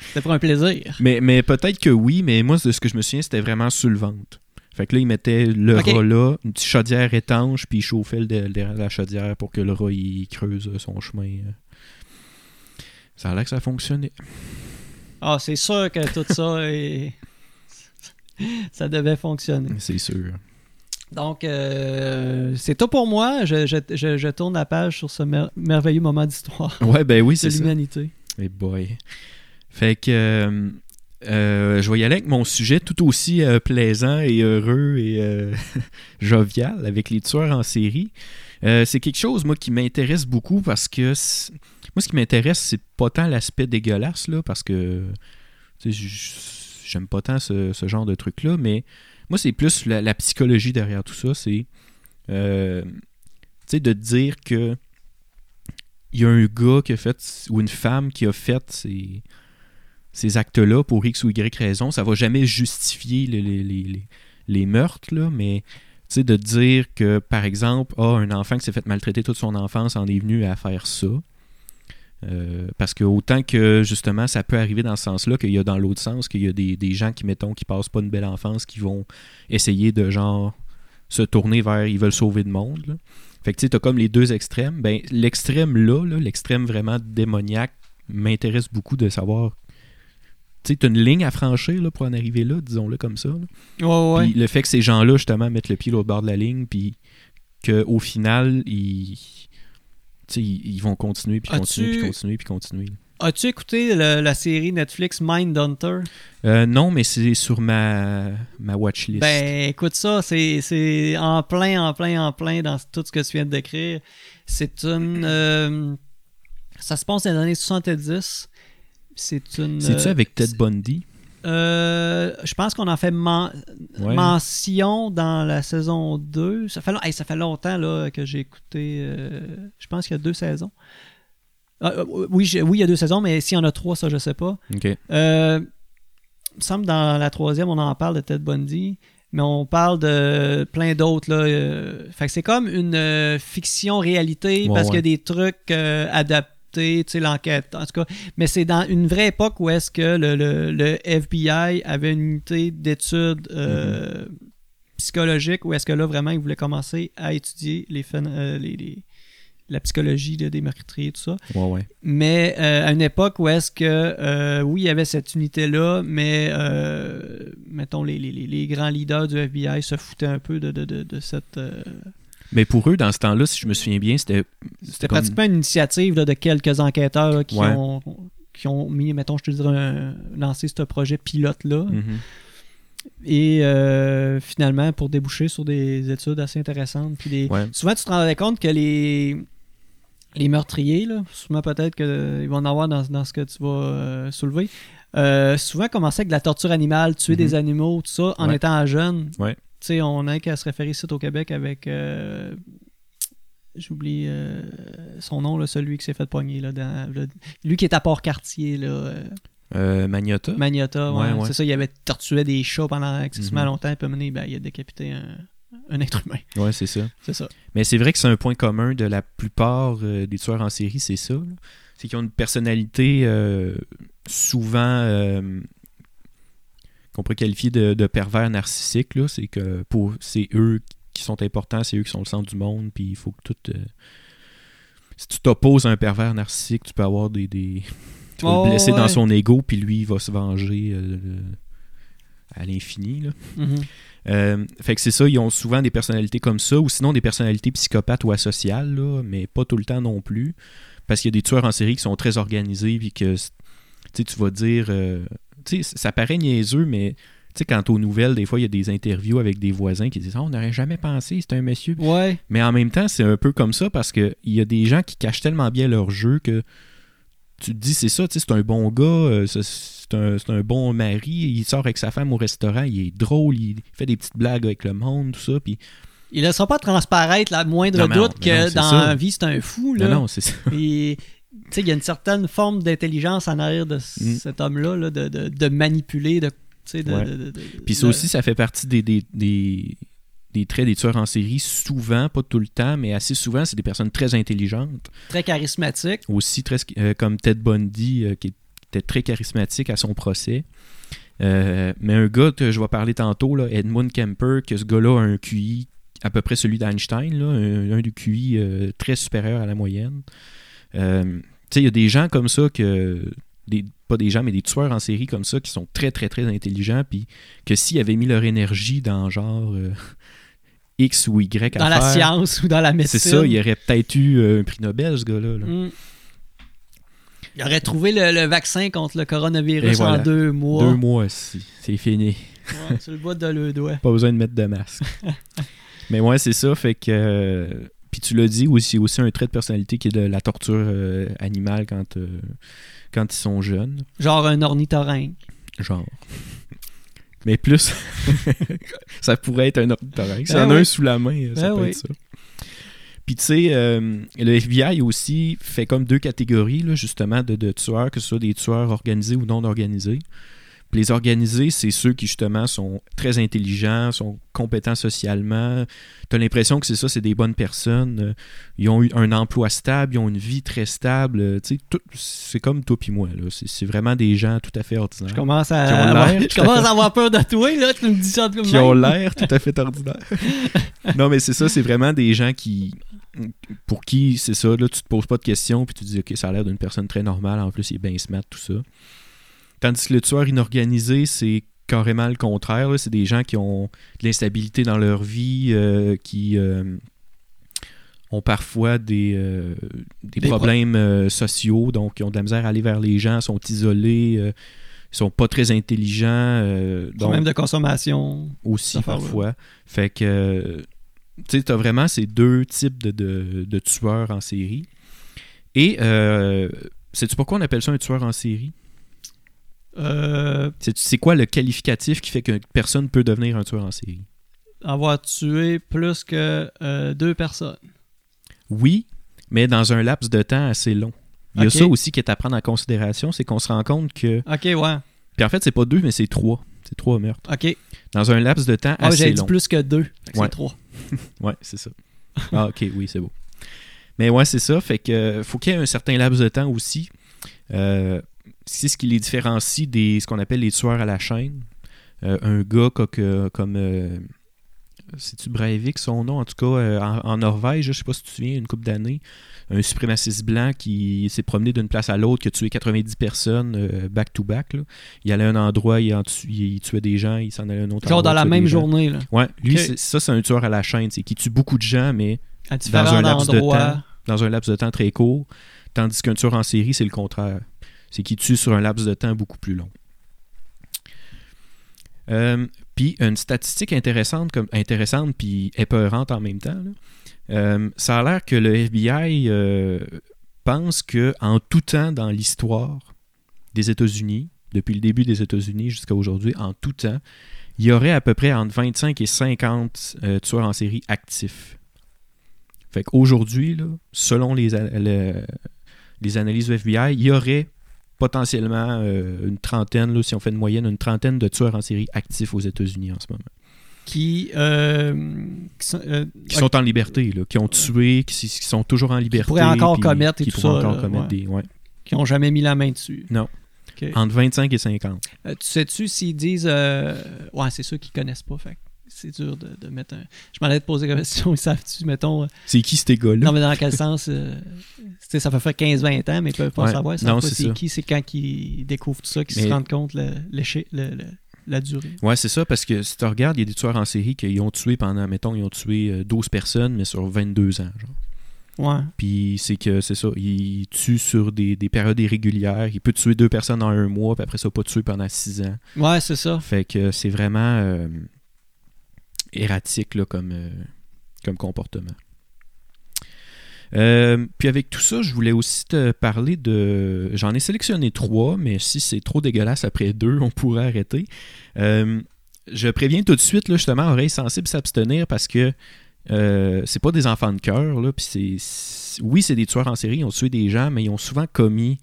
S1: C'était pour un plaisir.
S2: Mais, mais peut-être que oui, mais moi, de ce que je me souviens, c'était vraiment sous le ventre. Fait que là, il mettait le
S1: Ok.
S2: rat là, une petite chaudière étanche, puis il chauffait le de- derrière la chaudière pour que le rat il creuse euh, son chemin. euh. Ça a l'air que ça fonctionnait.
S1: Ah, c'est sûr que tout ça est... ça devait fonctionner.
S2: C'est sûr.
S1: Donc, euh, c'est tout pour moi. Je, je- je- je tourne la page sur ce mer- merveilleux moment d'histoire
S2: Ouais, ben oui, c'est ça.
S1: l'humanité.
S2: Eh boy. Fait que. euh, euh, je vais y aller avec mon sujet tout aussi plaisant et heureux et jovial avec les tueurs en série. C'est quelque chose, moi, qui m'intéresse beaucoup parce que moi, ce qui m'intéresse, c'est pas tant l'aspect dégueulasse, là, parce que j'aime pas tant ce, ce genre de truc-là, mais moi, c'est plus la, psychologie derrière tout ça. C'est euh, de dire que il y a un gars qui a fait, ou une femme qui a fait ces, actes-là pour X ou Y raison. Ça va jamais justifier les, meurtres, là, mais de dire que, par exemple, ah, un enfant qui s'est fait maltraiter toute son enfance en est venu à faire ça. Euh, parce que autant que justement ça peut arriver dans ce sens-là qu'il y a dans l'autre sens qu'il y a des, des gens qui mettons qui passent pas une belle enfance qui vont essayer de genre se tourner vers ils veulent sauver le monde là. fait que tu sais t'as comme les deux extrêmes ben l'extrême là, l'extrême vraiment démoniaque m'intéresse beaucoup de savoir tu sais t'as une ligne à franchir là, pour en arriver là disons-le comme ça là.
S1: Ouais, ouais.
S2: Puis le fait que ces gens-là, justement, mettent le pied au bord de la ligne, puis qu'au final, ils, ils ils vont continuer, puis continuer, puis continuer, puis continuer.
S1: As-tu écouté le- la série Netflix Mindhunter?
S2: Euh, non, mais c'est sur ma, ma watchlist.
S1: Ben, écoute ça, c'est c'est en plein, en plein, en plein dans tout ce que tu viens de décrire. C'est une. euh, ça se passe dans les années 70. C'est une.
S2: C'est-tu
S1: euh,
S2: avec Ted Bundy?
S1: Euh, je pense qu'on en fait men-
S2: Ouais.
S1: mention dans la saison 2. Ça fait, long- hey, ça fait longtemps là, que j'ai écouté. euh, je pense qu'il y a deux saisons. Ah, euh, oui, oui, il y a deux saisons, mais s'il y en a trois, ça, je sais pas. Il me semble dans la troisième, on en parle de Ted Bundy, mais on parle de plein d'autres. Là. fait c'est comme une fiction-réalité
S2: Ouais,
S1: parce qu'il y a des trucs euh, adaptés, tu sais, l'enquête, en tout cas. Mais c'est dans une vraie époque où est-ce que le, le- le FBI avait une unité d'études euh, psychologiques, où est-ce que là, vraiment, ils voulaient commencer à étudier les, euh, les- les- la psychologie là, des meurtriers, tout ça.
S2: Ouais, ouais.
S1: Mais euh, à une époque où est-ce que, euh, oui, il y avait cette unité-là, mais, euh, mettons, les, les- les- les grands leaders du FBI se foutaient un peu de, de, de, de cette...
S2: Mais pour eux, dans ce temps-là, si je me souviens bien, c'était.
S1: C'était
S2: comme-
S1: pratiquement une initiative là, de quelques enquêteurs là, qui,
S2: Ouais.
S1: ont, qui ont mis, mettons, je te dirais, un- lancé ce projet pilote-là.
S2: Mhm.
S1: Et euh, finalement, pour déboucher sur des études assez intéressantes. Puis des...
S2: Ouais.
S1: Souvent, tu te rendais compte que les, les meurtriers, là, souvent peut-être qu'ils vont en avoir dans, dans ce que tu vas euh, soulever, euh, souvent commençaient avec de la torture animale, tuer
S2: Mhm.
S1: des animaux, tout ça, en
S2: Ouais.
S1: étant jeune.
S2: Ouais.
S1: Tu sais, on a qu'à se référer ici au Québec avec. euh, J'oublie euh, son nom, là, celui qui s'est fait pogner. Là, dans, là, lui qui est à Port-Cartier, euh,
S2: Euh, Magnota.
S1: Magnotta.
S2: Ouais,
S1: ouais,
S2: ouais.
S1: C'est ça, il avait torturé des chats pendant excessivement longtemps, puis à un moment donné, ben, il a décapité un, un être humain.
S2: Ouais, c'est ça.
S1: C'est ça.
S2: Mais c'est vrai que c'est un point commun de la plupart des tueurs en série, c'est ça. C'est qu'ils ont une personnalité souvent qu'on pourrait qualifier de, de pervers narcissique. là. C'est que pour c'est eux qui sont importants, c'est eux qui sont le centre du monde, puis il faut que tout. euh, si tu t'opposes à un pervers narcissique, tu peux avoir des. des tu vas
S1: Oh,
S2: le blesser
S1: ouais.
S2: dans son ego, puis lui, il va se venger euh, à l'infini.
S1: Mhm.
S2: Euh, fait que c'est ça, ils ont souvent des personnalités comme ça, ou sinon des personnalités psychopathes ou asociales, là, mais pas tout le temps non plus. Parce qu'il y a des tueurs en série qui sont très organisés, puis que tu vas dire. Ça paraît niaiseux, mais tu quant aux nouvelles, des fois, il y a des interviews avec des voisins qui disent Ah, On n'aurait jamais pensé, c'est un monsieur.
S1: Ouais.
S2: Mais en même temps, c'est un peu comme ça parce qu'il y a des gens qui cachent tellement bien leur jeu que tu te dis, c'est ça, c'est un bon gars, euh, c'est- un, un bon mari, il sort avec sa femme au restaurant, il est drôle, il fait des petites blagues avec le monde, tout ça, puis
S1: Il ne laissera pas transparaître la moindre
S2: Non,
S1: doute que dans la vie, c'est un fou. Là.
S2: non, non, c'est ça.
S1: Il y a une certaine forme d'intelligence en arrière de
S2: Mm.
S1: cet homme-là, là, de, de, de manipuler, de.
S2: Ouais. Puis ça aussi, ça fait partie des, des, des, des traits des tueurs en série, souvent, pas tout le temps, mais assez souvent, c'est des personnes très intelligentes.
S1: Très charismatique.
S2: aussi très, euh, comme Ted Bundy, euh, qui était très charismatique à son procès. Euh, mais un gars que je vais parler tantôt, là, Edmund Kemper, que ce gars-là a un QI à peu près celui d'Einstein, un, un du QI très supérieur à la moyenne. Euh, tu sais, il y a des gens comme ça que. Des, pas des gens, mais des tueurs en série comme ça qui sont très, très, très intelligents, puis que s'ils avaient mis leur énergie dans genre euh, X ou Y à
S1: Dans la science ou dans la médecine.
S2: c'est ça, il aurait peut-être eu euh, un prix Nobel, ce gars-là. là.
S1: Mm. Il aurait trouvé le, le vaccin contre le coronavirus
S2: voilà.
S1: en deux mois.
S2: Deux mois, si. C'est fini.
S1: Ouais, le bout de le doigt.
S2: Pas besoin de mettre de masque. Mais ouais, c'est ça. Fait que. euh, Puis tu l'as dit aussi, aussi un trait de personnalité qui est de la torture euh, animale quand, euh, quand ils sont jeunes.
S1: Genre un ornithorynque.
S2: Genre. Mais plus. ça pourrait être un ornithorynque. S'il y
S1: Ben
S2: en a
S1: oui.
S2: un sous la main, ça
S1: Ben
S2: peut
S1: oui.
S2: être ça. Puis tu sais, euh, le FBI aussi fait comme deux catégories, là, justement, de, de tueurs, que ce soit des tueurs organisés ou non organisés. Puis les organisés, c'est ceux qui, justement, sont très intelligents, sont compétents socialement. Tu as l'impression que c'est ça, c'est des bonnes personnes. Ils ont eu un emploi stable, ils ont une vie très stable. Euh, c'est comme toi puis moi. C'est vraiment des gens tout à fait ordinaires.
S1: Je commence à, avoir, je commence à peur de toi, là. Tu me dis ça comme
S2: qui ont l'air tout à fait ordinaires. non, mais c'est ça, c'est vraiment des gens qui. Pour qui, c'est ça, là, tu te poses pas de questions, puis tu te dis, OK, ça a l'air d'une personne très normale, en plus, il est bien smart, tout ça. Tandis que le tueur inorganisé, c'est carrément le contraire. C'est des gens qui ont de l'instabilité dans leur vie, euh, qui euh, ont parfois des, euh, des,
S1: Des pro-
S2: problèmes sociaux, donc ils ont de la misère à aller vers les gens, sont isolés, ils sont pas très intelligents. donc,
S1: Même de consommation.
S2: aussi parfois. Fait que, tu sais, t'as vraiment ces deux types de, de- de tueurs en série. Et, sais-tu pourquoi on appelle ça un tueur en série?
S1: Euh,
S2: C'est quoi le qualificatif qui fait qu'une personne peut devenir un tueur en série?
S1: avoir tué plus que euh, deux personnes.
S2: Oui, mais dans un laps de temps assez long. Il y a ça aussi qui est à prendre en considération, c'est qu'on se rend compte que...
S1: Ok, ouais.
S2: Puis en fait, c'est pas deux, mais c'est trois. C'est trois meurtres.
S1: Ok.
S2: Dans un laps de temps
S1: Ah,
S2: assez
S1: j'avais dit
S2: long.
S1: plus que deux. Que
S2: Ouais.
S1: C'est trois.
S2: Ouais, c'est ça. Ah, ok, oui, c'est beau. Mais ouais, c'est ça. Fait que faut qu'il y ait un certain laps de temps aussi. Euh, c'est ce qui les différencie des ce qu'on appelle les tueurs à la chaîne. Euh, un gars co- que- comme. euh, C'est-tu Breivik son nom? En tout cas, euh, en, en Norvège, je sais pas si tu te souviens, une couple d'années, un suprémaciste blanc qui s'est promené d'une place à l'autre, qui a tué 90 personnes euh, back-to-back. là. Il allait à un endroit, il, en tu- il tuait des gens, il s'en allait à un autre
S1: Genre
S2: endroit.
S1: dans la même
S2: gens.
S1: journée, là.
S2: Ouais, lui, ça, c'est un tueur à la chaîne, c'est qui tue beaucoup de gens, mais
S1: À
S2: un laps de temps. dans un laps de temps très court, tandis qu'un tueur en série, c'est le contraire. C'est qu'il tue sur un laps de temps beaucoup plus long. Euh, puis une statistique intéressante, comme, intéressante puis épeurante en même temps. Euh, ça a l'air que le FBI euh, pense que en tout temps dans l'histoire des États-Unis, depuis le début des États-Unis jusqu'à aujourd'hui, en tout temps, il y aurait à peu près entre 25 et 50 euh, tueurs en série actifs. Fait qu'aujourd'hui, selon les, les analyses du FBI, il y aurait potentiellement euh, une trentaine, là, si on fait une moyenne, une trentaine de tueurs en série actifs aux États-Unis en ce moment.
S1: Qui, euh, qui sont, euh,
S2: Qui sont en liberté, là, qui ont tué, qui, qui sont toujours en liberté.
S1: pourraient encore
S2: puis
S1: commettre et
S2: qui
S1: tout
S2: pourraient
S1: ça,
S2: encore
S1: là,
S2: commettre
S1: ouais.
S2: des. Ouais.
S1: qui ont jamais mis la main dessus.
S2: Non. Entre 25 et 50.
S1: Euh, tu sais-tu s'ils disent. Ouais, c'est ceux qui connaissent pas. Fait c'est dur de, de mettre un. Je m'en allais te poser la question. Ils savent-tu, mettons. euh,
S2: C'est qui ces gars-là?
S1: Non, mais dans quel sens euh, Ça peut faire 15-20 ans, mais ils peuvent pas
S2: Ouais.
S1: savoir.
S2: Non, c'est ça.
S1: qui. C'est quand ils découvrent tout ça qu'ils
S2: Mais-
S1: se rendent compte le, le- le- la durée.
S2: Ouais, c'est ça, parce que si tu regardes, il y a des tueurs en série qui ont tué pendant, mettons, ils ont tué euh, 12 personnes, mais sur 22 ans. Genre.
S1: Ouais.
S2: Puis c'est que c'est ça, il tue sur des, des périodes irrégulières. Il peut tuer deux personnes en un mois, puis après ça, pas tuer pendant six ans.
S1: Ouais, c'est ça.
S2: Fait que c'est vraiment euh, erratique là, comme, euh, comme comportement. Euh, puis avec tout ça, je voulais aussi te parler de. J'en ai sélectionné trois, mais si c'est trop dégueulasse après deux, on pourrait arrêter. Euh, je préviens tout de suite, là, justement, oreilles sensibles s'abstenir parce que euh, c'est pas des enfants de cœur. Oui, c'est des tueurs en série, ils ont tué des gens, mais ils ont souvent commis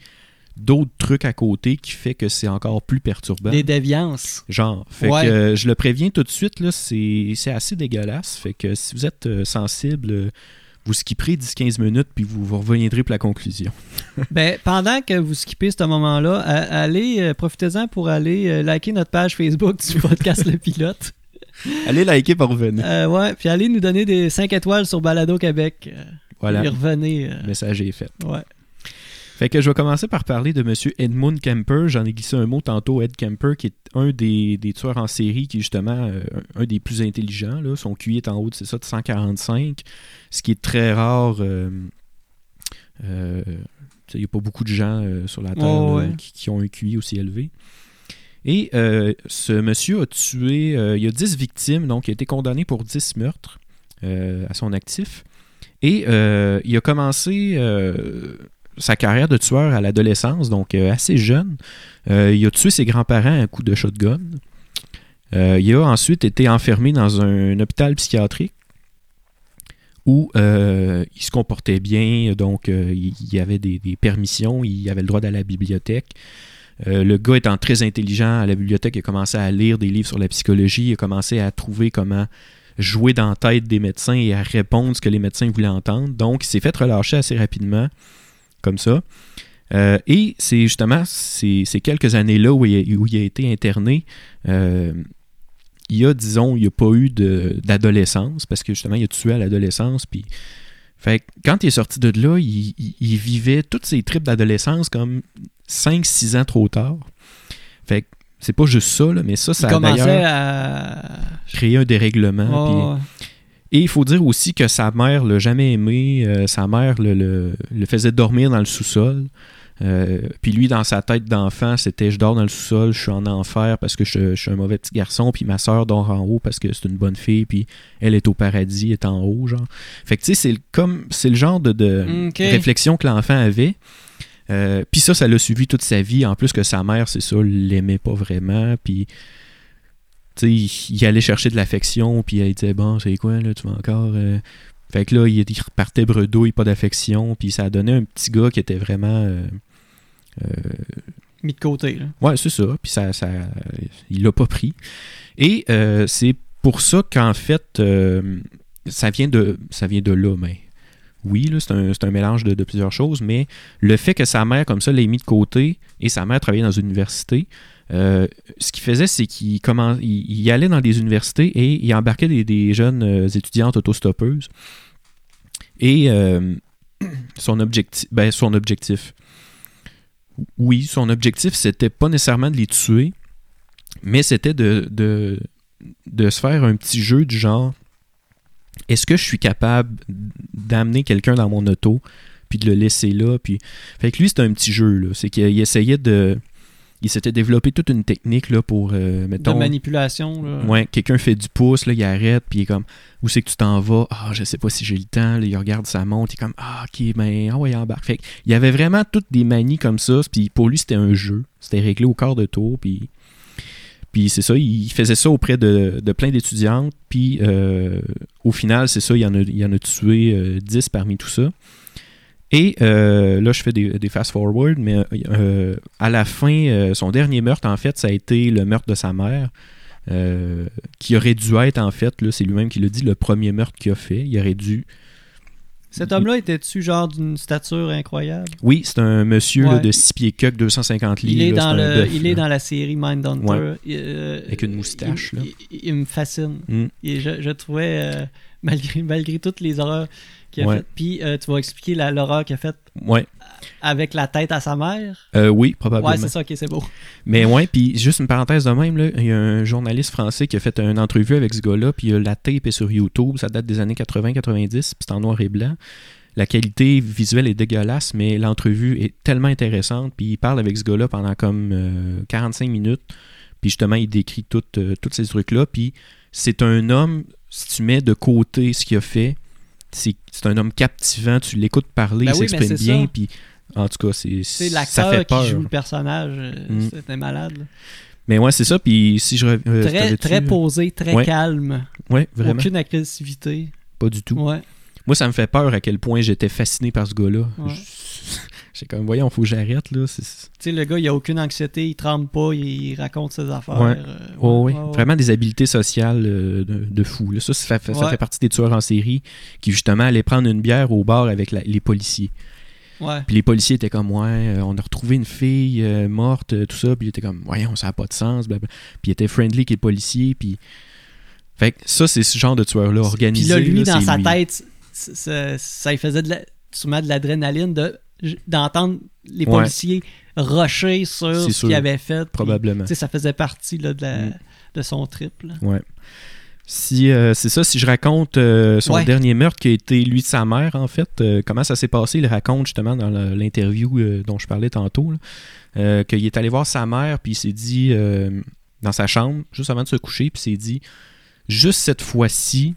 S2: d'autres trucs à côté qui fait que c'est encore plus perturbant.
S1: Des déviances.
S2: Genre. Fait
S1: Ouais.
S2: que euh, je le préviens tout de suite, là, c'est c'est assez dégueulasse. Fait que si vous êtes euh, sensible, euh, vous skipperez 10-15 minutes puis vous, vous reviendrez pour la conclusion.
S1: Ben, pendant que vous skippez ce moment-là, allez, profitez-en pour aller liker notre page Facebook du podcast Le Pilote.
S2: Allez liker pour revenir.
S1: Euh, ouais, puis allez nous donner des 5 étoiles sur Balado Québec.
S2: Voilà,
S1: Et revenez.
S2: le message est fait.
S1: ouais.
S2: Fait que je vais commencer par parler de M. Edmund Kemper. J'en ai glissé un mot tantôt, Ed Kemper, qui est un des, des tueurs en série qui est justement euh, un, des plus intelligents. Là. Son QI est en haut, de- c'est ça, de 145, ce qui est très rare. euh, euh, Il n'y a pas beaucoup de gens sur la Terre
S1: Oh,
S2: là,
S1: ouais.
S2: qui, qui ont un QI aussi élevé. Et ce monsieur a tué, il y a 10 victimes, donc il a été condamné pour 10 meurtres à son actif. Et il a commencé sa carrière de tueur à l'adolescence, donc euh, assez jeune. Euh, il a tué ses grands-parents à un coup de shotgun. Euh, il a ensuite été enfermé dans un, hôpital psychiatrique où il se comportait bien, donc il, il avait des, permissions, il avait le droit d'aller à la bibliothèque. Le gars étant très intelligent à la bibliothèque, il a commencé à lire des livres sur la psychologie, il a commencé à trouver comment jouer dans la tête des médecins et à répondre ce que les médecins voulaient entendre. Donc, il s'est fait relâcher assez rapidement, comme ça. Euh, et c'est justement ces, ces quelques années-là où, il a- où il a été interné, euh, il y a, disons, il n'y a pas eu de- d'adolescence, parce que justement, il a tué à l'adolescence, puis... Fait que quand il est sorti de là, il, il- il vivait toutes ses tripes d'adolescence comme 5-6 ans trop tard. Fait que c'est pas juste ça, là, mais ça,
S1: Il
S2: ça a
S1: commençait
S2: d'ailleurs
S1: à.
S2: créé un dérèglement. puis- et il faut dire aussi que sa mère l'a jamais aimé. euh, sa mère le, le- le faisait dormir dans le sous-sol. Euh, puis lui, dans sa tête d'enfant, c'était je dors dans le sous-sol, je suis en enfer parce que je, je suis un mauvais petit garçon, puis ma soeur dort en haut parce que c'est une bonne fille, puis elle est au paradis, elle est en haut, genre. Fait que tu sais, c'est le- comme c'est le genre de, réflexion que l'enfant avait. Euh, puis ça, ça l'a suivi toute sa vie. En plus que sa mère, c'est ça, l'aimait pas vraiment. Puis, il, il allait chercher de l'affection. Puis elle disait, bon, c'est quoi, là, tu vas encore. euh? Fait que là, il, il repartait bredouille, pas d'affection. Puis ça a donné un petit gars qui était vraiment. euh, euh,
S1: mis de côté. Là.
S2: Ouais, c'est ça. Puis ça, ça, il l'a pas pris. Et c'est pour ça qu'en fait, ça vient de, ça vient de là. Mais oui, là, c'est un, c'est un mélange de, de plusieurs choses. Mais le fait que sa mère, comme ça, l'ait mis de côté et sa mère travaillait dans une université, euh, ce qu'il faisait, c'est qu'il il, il allait dans des universités et il embarquait des, jeunes euh, étudiantes autostoppeuses. Et euh, son, objectif, ben, son objectif, oui, son objectif, c'était pas nécessairement de les tuer, mais c'était de, de, de se faire un petit jeu du genre est-ce que je suis capable d'amener quelqu'un dans mon auto puis de le laisser là puis fait que lui c'était un petit jeu là c'est qu'il essayait de il s'était développé toute une technique là pour euh,
S1: De
S2: mettons
S1: manipulation. Là.
S2: Ouais, quelqu'un fait du pouce, là, il arrête, puis il est comme Où c'est que tu t'en vas? Ah, je sais pas si j'ai le temps. Là, il regarde sa montre, il est comme Ah, ok, ben, ah ouais, il embarque. Fait que il y avait vraiment toutes des manies comme ça, puis pour lui, c'était un jeu. C'était réglé au quart de tour, puis. Puis c'est ça, il faisait ça auprès de, de plein d'étudiantes, puis euh, au final, c'est ça, il en a, il en a tué euh, 10 parmi tout ça. Et euh, là, je fais des, des fast-forward, mais euh, à la fin, euh, son dernier meurtre, en fait, ça a été le meurtre de sa mère. Qui aurait dû être, en fait, là, c'est lui-même qui l'a dit, le premier meurtre qu'il a fait. Il aurait dû.
S1: Cet homme-là était-tu genre d'une stature incroyable?
S2: Oui, c'est un monsieur là, de 6 pieds coq, 250 livres.
S1: Il est,
S2: là,
S1: dans le,
S2: bœuf,
S1: il est dans la série Mindhunter.
S2: Ouais.
S1: Euh,
S2: Avec une moustache,
S1: il,
S2: là.
S1: Il, il me fascine.
S2: Mm.
S1: Et je, je trouvais, euh, malgré, malgré toutes les horreurs qu'il a
S2: Ouais.
S1: puis euh, tu vas expliquer la- l'horreur qu'il a faite
S2: Ouais.
S1: avec la tête à sa mère?
S2: Euh, oui, probablement.
S1: Ouais, c'est ça, ok, c'est beau.
S2: Mais ouais, puis juste une parenthèse de même, là, il y a un journaliste français qui a fait une entrevue avec ce gars-là, puis euh, la tape est sur YouTube, ça date des années 80-90, puis c'est en noir et blanc. La qualité visuelle est dégueulasse, mais l'entrevue est tellement intéressante, puis il parle avec ce gars-là pendant comme euh, 45 minutes, puis justement, il décrit euh, tous ces trucs-là, puis c'est un homme, si tu mets de côté ce qu'il a fait, c'est un homme captivant, tu l'écoutes parler,
S1: Ben
S2: il
S1: oui,
S2: s'exprime bien, puis en tout cas, c'est
S1: l'acteur
S2: fait peur.
S1: qui joue le personnage. euh,
S2: Mm.
S1: C'était malade. là.
S2: Mais ouais, c'est ça. Puis si je euh,
S1: très, très posé, très
S2: Ouais.
S1: calme.
S2: Ouais, vraiment.
S1: Aucune agressivité.
S2: Pas du tout.
S1: Ouais.
S2: Moi, ça me fait peur à quel point j'étais fasciné par ce gars-là.
S1: Ouais.
S2: Je- J'ai comme, voyons, faut que j'arrête, là.
S1: Tu sais, le gars, il a aucune anxiété, il tremble pas, il raconte ses affaires.
S2: Ouais.
S1: euh,
S2: Oh, oui.
S1: ouais.
S2: Vraiment des habiletés sociales euh, de, de fou. là. Ça, ça fait, ça
S1: Ouais.
S2: fait partie des tueurs en série qui, justement, allaient prendre une bière au bar avec la- les policiers.
S1: Ouais.
S2: Puis les policiers étaient comme, ouais, euh, on a retrouvé une fille euh, morte, tout ça. Puis il était comme, voyons, ça n'a pas de sens. blablabla. Puis il était friendly avec les policiers. Puis. Fait que ça, c'est ce genre de tueur-là organisé.
S1: Puis là, lui,
S2: là,
S1: dans sa
S2: lui.
S1: tête, ça lui faisait de la- sûrement de l'adrénaline de- d'entendre les
S2: Ouais.
S1: policiers rusher sur ce
S2: sûr.
S1: qu'il avait fait.
S2: Probablement.
S1: ça faisait partie là, de, la-
S2: Mm.
S1: de son trip. là.
S2: Ouais. Si euh, c'est ça, si je raconte euh, son
S1: Ouais.
S2: dernier meurtre qui a été lui de sa mère, en fait, euh, comment ça s'est passé, il raconte justement dans l'interview dont je parlais tantôt, là, qu'il est allé voir sa mère, puis il s'est dit dans sa chambre, juste avant de se coucher, puis il s'est dit juste cette fois-ci,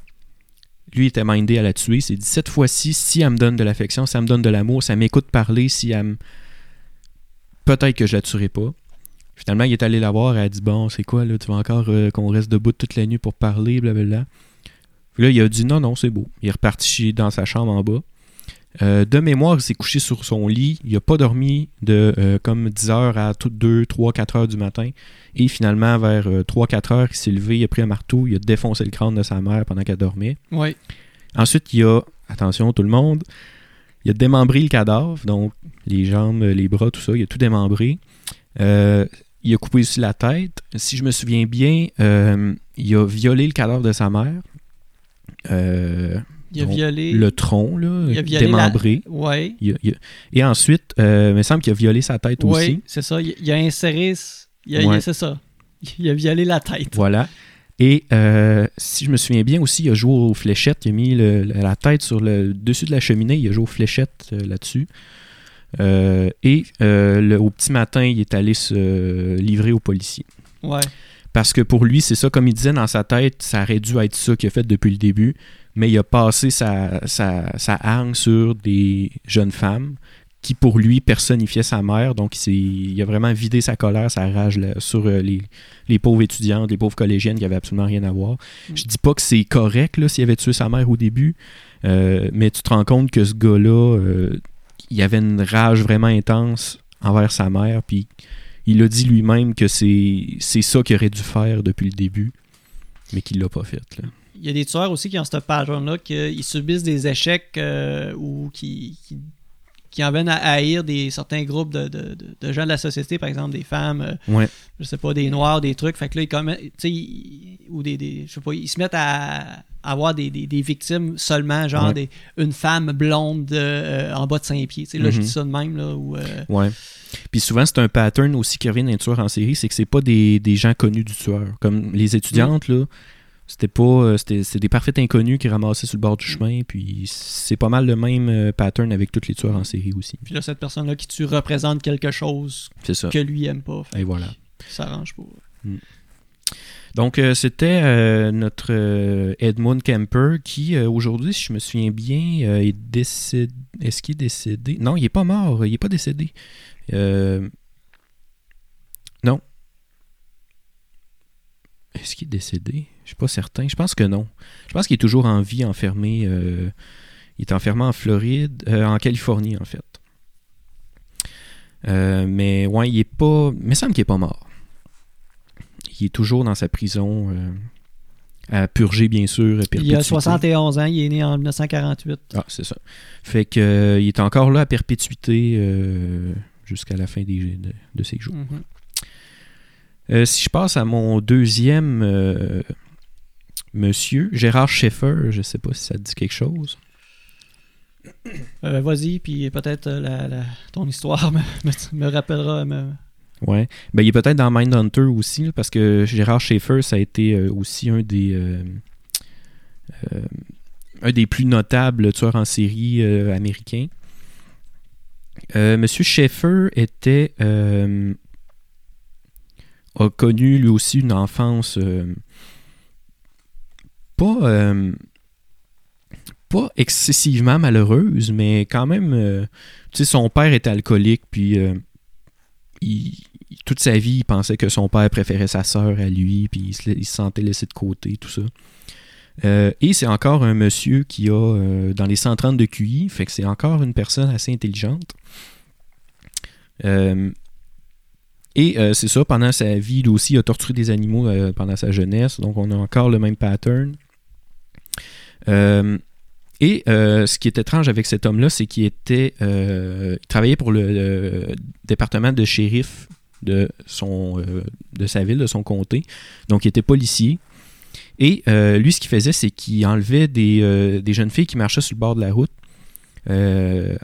S2: lui il était mindé à la tuer, il s'est dit cette fois-ci, si elle me donne de l'affection, si elle me donne de l'amour, si elle m'écoute parler, si elle me. Peut-être que je la tuerai pas. Finalement, il est allé la voir, elle a dit Bon, c'est quoi, là, tu veux encore euh, qu'on reste debout toute la nuit pour parler, blablabla. Puis là, il a dit Non, non, c'est beau. Il est reparti dans sa chambre en bas. Euh, de mémoire, il s'est couché sur son lit. Il n'a pas dormi de euh, comme 10 heures à toutes 2, 3, 4 heures du matin. Et finalement, vers 3, 4 heures, il s'est levé, il a pris un marteau, il a défoncé le crâne de sa mère pendant qu'elle dormait.
S1: Oui.
S2: Ensuite, il a, attention tout le monde, il a démembré le cadavre, donc les jambes, les bras, tout ça, il a tout démembré. Euh, il a coupé aussi la tête. Si je me souviens bien, euh, il a violé le cadavre de sa mère. Euh,
S1: Il a violé.
S2: le tronc, là,
S1: Il a violé
S2: démembré.
S1: Oui.
S2: Il a- il a- Et ensuite, euh, il me semble qu'il a violé sa tête
S1: Oui,
S2: aussi.
S1: c'est ça. Il, a inséré. il a-
S2: Ouais.
S1: C'est ça. Il a violé la tête.
S2: Voilà. Et euh, si je me souviens bien aussi, il a joué aux fléchettes. Il a mis le- la tête sur le dessus de la cheminée. Il a joué aux fléchettes euh, là-dessus. Euh, et le- au petit matin, il est allé se livrer aux policiers.
S1: Ouais.
S2: Parce que pour lui, c'est ça, comme il disait dans sa tête, ça aurait dû être ça qu'il a fait depuis le début. Mais il a passé sa, sa, sa hargne sur des jeunes femmes qui, pour lui, personnifiaient sa mère. Donc, il, il a vraiment vidé sa colère, sa rage là, sur euh, les, les pauvres étudiantes, les pauvres collégiennes qui avaient absolument rien à voir.
S1: Mm.
S2: Je dis pas que c'est correct s'il avait tué sa mère au début, euh, mais tu te rends compte que ce gars-là, euh, il avait une rage vraiment intense envers sa mère, puis il a dit lui-même que c'est c'est ça qu'il aurait dû faire depuis le début, mais qu'il l'a pas fait. Là.
S1: Il y a des tueurs aussi qui ont ce pattern-là, qu'ils subissent des échecs euh, ou qui, qui, qui en viennent à haïr des, certains groupes de, de- de- gens de la société, par exemple des femmes, euh,
S2: Ouais.
S1: je sais pas, des noirs, des trucs. Fait que là, ils commettent, ou des, des- je sais pas, ils se mettent à avoir des, des- des victimes seulement, genre
S2: Ouais.
S1: des, une femme blonde euh, en bas de 5 pieds. Là, je
S2: Mhm.
S1: dis ça de même, là, ou, euh,
S2: Ouais. Puis souvent, c'est un pattern aussi qui revient d'un tueur en série, c'est que c'est pas des, des gens connus du tueur. Comme les étudiantes, là, c'était pas. euh, C'était c'était des parfaits inconnus qui ramassaient sur le bord du chemin. Puis c'est pas mal le même euh, pattern avec tous les tueurs en série aussi.
S1: puis là, cette personne-là qui tue représente quelque chose
S2: C'est ça.
S1: que lui aime pas.
S2: Et voilà.
S1: Ça arrange pas.
S2: Donc, euh, c'était euh, notre euh, Edmund Kemper qui, aujourd'hui, si je me souviens bien, est décédé. Est-ce qu'il est décédé? Non, il est pas mort. Il est pas décédé. Non. Est-ce qu'il est décédé? Je suis pas certain. Je pense que non. Je pense qu'il est toujours en vie, enfermé. euh, Il est enfermé en Floride, euh, en Californie, en fait. Euh, mais ouais, il est pas. Il me semble qu'il est pas mort. Il est toujours dans sa prison à purger, bien sûr. à
S1: Il a
S2: perpétuité.
S1: 71 ans, il est né en 1948.
S2: Ah, c'est ça. Fait que il est encore là à perpétuité jusqu'à la fin des, de, de ses jours.
S1: Mhm.
S2: Si je passe à mon deuxième monsieur, Gérard Schaeffer, je sais pas si ça te dit quelque chose.
S1: Euh, Vas-y, puis peut-être euh, la, la- ton histoire me, me, me rappellera. me-
S2: Ouais. Ben, il est peut-être dans Mindhunter aussi, parce que Gérard Schaeffer, ça a été euh, aussi un des euh, euh, un des plus notables tueurs en série américains. Monsieur Schaeffer était a connu lui aussi une enfance pas euh, pas excessivement malheureuse, mais quand même, euh, tu sais, son père était alcoolique, puis euh, toute sa vie, il pensait que son père préférait sa sœur à lui, puis il se, sentait laissé de côté, tout ça. Et c'est encore un monsieur qui a dans les 130 de QI, fait que c'est encore une personne assez intelligente. Et c'est ça, pendant sa vie, lui aussi, a torturé des animaux pendant sa jeunesse, donc on a encore le même pattern. Euh, et euh, ce qui est étrange avec cet homme-là, c'est qu'il était, euh, il travaillait pour le, le département de shérif de, son, de sa ville, de son comté. Donc, il était policier. Et euh, lui, ce qu'il faisait, c'est qu'il enlevait des, euh, des jeunes filles qui marchaient sur le bord de la route. Euh,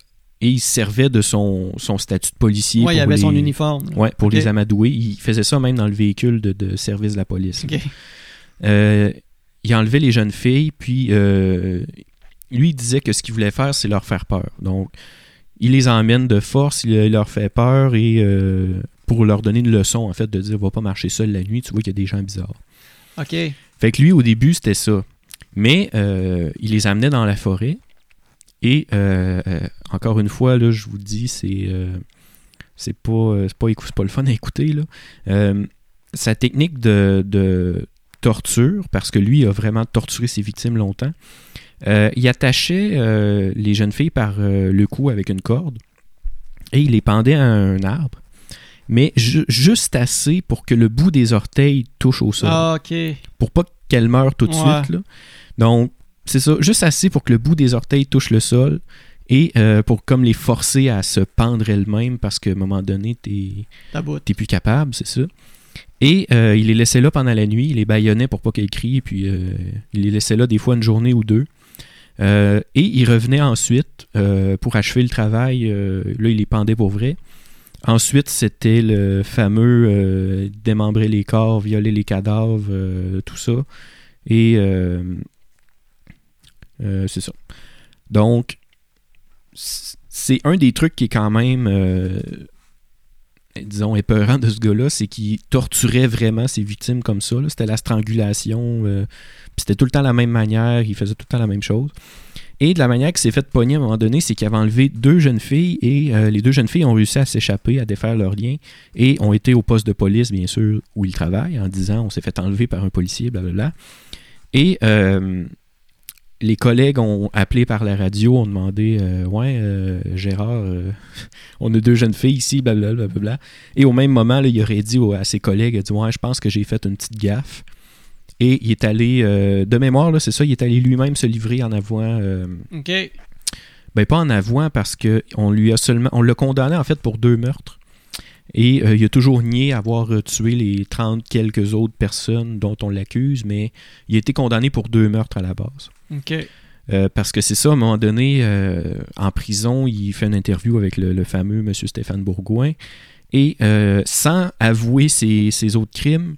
S2: et il se servait de son, son statut de policier.
S1: Ouais, il avait son
S2: les-
S1: uniforme.
S2: Ouais, pour les amadouer. Il faisait ça même dans le véhicule de, de service de la police. Il enlevait les jeunes filles, puis euh, lui, il disait que ce qu'il voulait faire, c'est leur faire peur. Donc, il les emmène de force, il, il leur fait peur et euh, pour leur donner une leçon, en fait, de dire va pas marcher seul la nuit, tu vois qu'il y a des gens bizarres.
S1: OK.
S2: Fait que lui, au début, c'était ça. Mais euh, il les amenait dans la forêt. Et encore une fois, là, je vous dis, c'est c'est pas, c'est pas, pas le fun à écouter. Là. Sa technique de, de torture, parce que lui a vraiment torturé ses victimes longtemps, euh, il attachait euh, les jeunes filles par euh, le cou avec une corde et il les pendait à un arbre, mais ju- juste assez pour que le bout des orteils touche au sol
S1: Ah, OK.
S2: pour pas qu'elle meure tout de
S1: Ouais.
S2: suite. Là. Donc, c'est ça, juste assez pour que le bout des orteils touche le sol et euh, pour comme les forcer à se pendre elles-mêmes parce qu'à un moment donné, t'es plus capable, c'est ça. Et euh, il les laissait là pendant la nuit, il les baillonnait pour pas qu'elles crient, puis euh, il les laissait là des fois une journée ou deux. Euh, et il revenait ensuite pour achever le travail. là, il les pendait pour vrai. Ensuite, c'était le fameux démembrer les corps, violer les cadavres, tout ça. Et c'est ça. Donc, c'est un des trucs qui est quand même, disons, épeurant de ce gars-là, c'est qu'il torturait vraiment ses victimes comme ça. C'était la strangulation, euh, c'était tout le temps la même manière, il faisait tout le temps la même chose. Et de la manière qu'il s'est fait pogner à un moment donné, c'est qu'il avait enlevé deux jeunes filles et euh, les deux jeunes filles ont réussi à s'échapper, à défaire leurs liens et ont été au poste de police, bien sûr, où ils travaillent, en disant on s'est fait enlever par un policier, blablabla. Et euh, les collègues ont appelé par la radio, ont demandé euh, Ouais, euh, Gérard, euh, on a deux jeunes filles ici, blablabla. blablabla. Et au même moment, là, il aurait dit à ses collègues il dit, Ouais, je pense que j'ai fait une petite gaffe. Et il est allé, euh, de mémoire, c'est ça, il est allé lui-même se livrer en avouant. euh,
S1: OK.
S2: ben pas en avouant parce que on lui a seulement on l'a condamné en fait pour deux meurtres. Et euh, il a toujours nié avoir euh, tué les 30 quelques autres personnes dont on l'accuse, mais il a été condamné pour deux meurtres à la base.
S1: OK.
S2: Euh, parce que c'est ça, à un moment donné, en prison, il fait une interview avec le, le fameux monsieur Stéphane Bourgoin. Et sans avouer ses, ses autres crimes,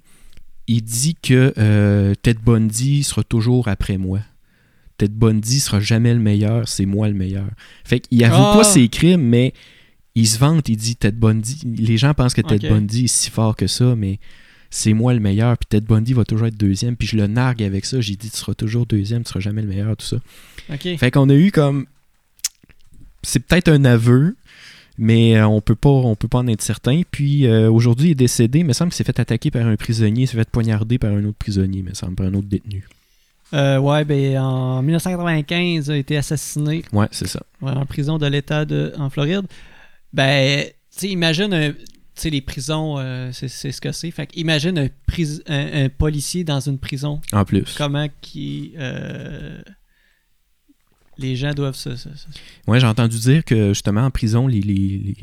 S2: il dit que Ted Bundy sera toujours après moi. Ted Bundy sera jamais le meilleur, c'est moi le meilleur. Fait qu'il avoue
S1: Ah!
S2: pas ses crimes, mais il se vante, il dit Ted Bundy. Les gens pensent que Ted. Bundy est si fort que ça, mais c'est moi le meilleur, puis Ted Bundy va toujours être deuxième, puis je le nargue avec ça. J'ai dit tu seras toujours deuxième, tu seras jamais le meilleur, tout ça.
S1: OK.
S2: Fait qu'on a eu comme. C'est peut-être un aveu, mais euh, on peut pas, on peut pas en être certain. Puis euh, aujourd'hui, il est décédé. Il me semble qu'il s'est fait attaquer par un prisonnier, il s'est fait poignarder par un autre prisonnier, il me semble, par un autre détenu.
S1: Euh, ouais, ben en 1995, il a été assassiné
S2: Ouais, c'est ça.
S1: ouais, en prison de l'État en Floride. Ben, tu sais, imagine un. Tu sais, les prisons, euh, c'est c'est ce que c'est. Fait que imagine un, pris- un, un policier dans une prison.
S2: En plus.
S1: Comment qui. euh, les gens doivent se. se- se-
S2: Ouais, j'ai entendu dire que justement en prison, les, les, les,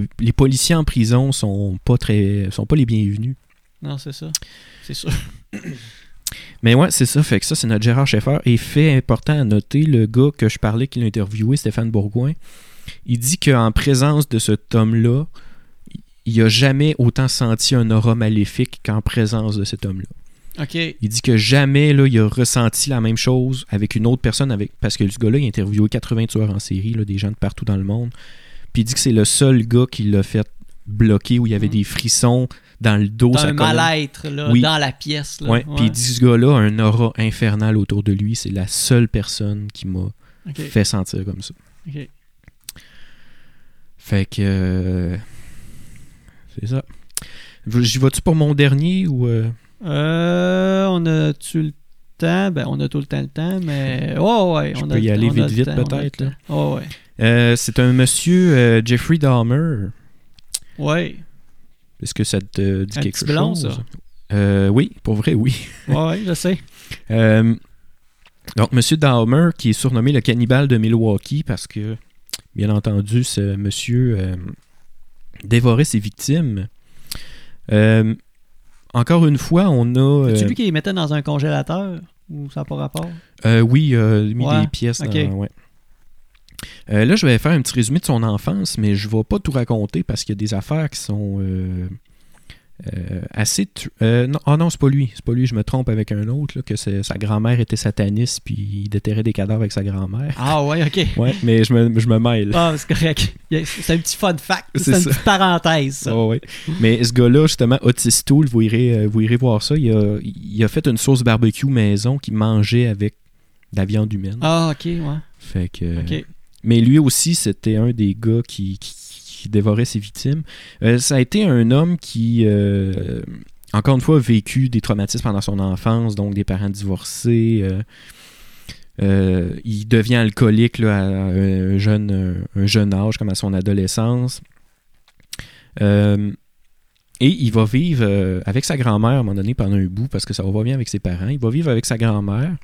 S2: les- les policiers en prison sont pas très, sont pas les bienvenus.
S1: Non, c'est ça. C'est sûr.
S2: Mais ouais, c'est ça. Fait que ça, c'est notre Gérard Schaeffer. Et fait important à noter, le gars que je parlais qui l'a interviewé, Stéphane Bourgoin, il dit qu'en présence de cet homme-là, il a jamais autant senti un aura maléfique qu'en présence de cet homme-là.
S1: OK.
S2: Il dit que jamais là, il a ressenti la même chose avec une autre personne, avec parce que ce gars-là, il a interviewé 80 tueurs en série, là, des gens de partout dans le monde. Puis il dit que c'est le seul gars qui l'a fait bloquer, où il y avait
S1: Mhm.
S2: des frissons dans le dos.
S1: Dans un mal-être, là,
S2: Oui.
S1: dans la pièce. Là.
S2: Ouais, Puis il dit ce gars-là a un aura infernal autour de lui. C'est la seule personne qui m'a fait sentir comme ça.
S1: OK.
S2: Fait que. euh, c'est ça. J'y vas-tu pour mon dernier ou. euh,
S1: Euh, on a-tu le temps? Ben, on a tout le temps le temps, mais. Ouais, ouais.
S2: Je
S1: on
S2: peux
S1: a
S2: y
S1: le
S2: aller
S1: temps,
S2: vite, vite, peut-être,
S1: temps. Ouais,
S2: euh, c'est un monsieur Jeffrey Dahmer.
S1: Ouais.
S2: Est-ce que ça te dit
S1: Un
S2: quelque
S1: petit
S2: chose?
S1: ça.
S2: Euh, oui, pour vrai, oui.
S1: Ouais, ouais, je sais.
S2: Donc, Monsieur Dahmer, qui est surnommé le cannibale de Milwaukee, parce que, bien entendu, ce monsieur euh, dévorait ses victimes. Euh, encore une fois, on a.
S1: C'est
S2: euh,
S1: lui qui les mettait dans un congélateur ou ça n'a pas rapport?
S2: oui, euh, mis
S1: Ouais,
S2: des pièces dans. ouais. Là, je vais faire un petit résumé de son enfance, mais je ne vais pas tout raconter parce qu'il y a des affaires qui sont. Euh, assez. euh, non, oh non, c'est pas lui. C'est pas lui, je me trompe avec un autre, là, que sa grand-mère était sataniste, puis il déterrait des cadavres avec sa grand-mère.
S1: Ah ouais, ok.
S2: Ouais, mais je me, je me mêle.
S1: Ah, c'est correct. C'est un petit fun fact.
S2: C'est
S1: une petite parenthèse, ça.
S2: Ouais, ouais. Mais ce gars-là, justement, Otis Tool, vous irez, euh, vous irez voir ça. Il a, il a fait une sauce barbecue maison qu'il mangeait avec de la viande humaine.
S1: Ah, ok, ouais.
S2: Fait que. Mais lui aussi, c'était un des gars qui, qui- qui dévorait ses victimes. Euh, ça a été un homme qui, euh, encore une fois, a vécu des traumatismes pendant son enfance, donc des parents divorcés. euh, il devient alcoolique à un jeune, un jeune âge, comme à son adolescence. Et il va vivre avec sa grand-mère à un moment donné pendant un bout, parce que ça va bien avec ses parents. Il va vivre avec sa grand-mère.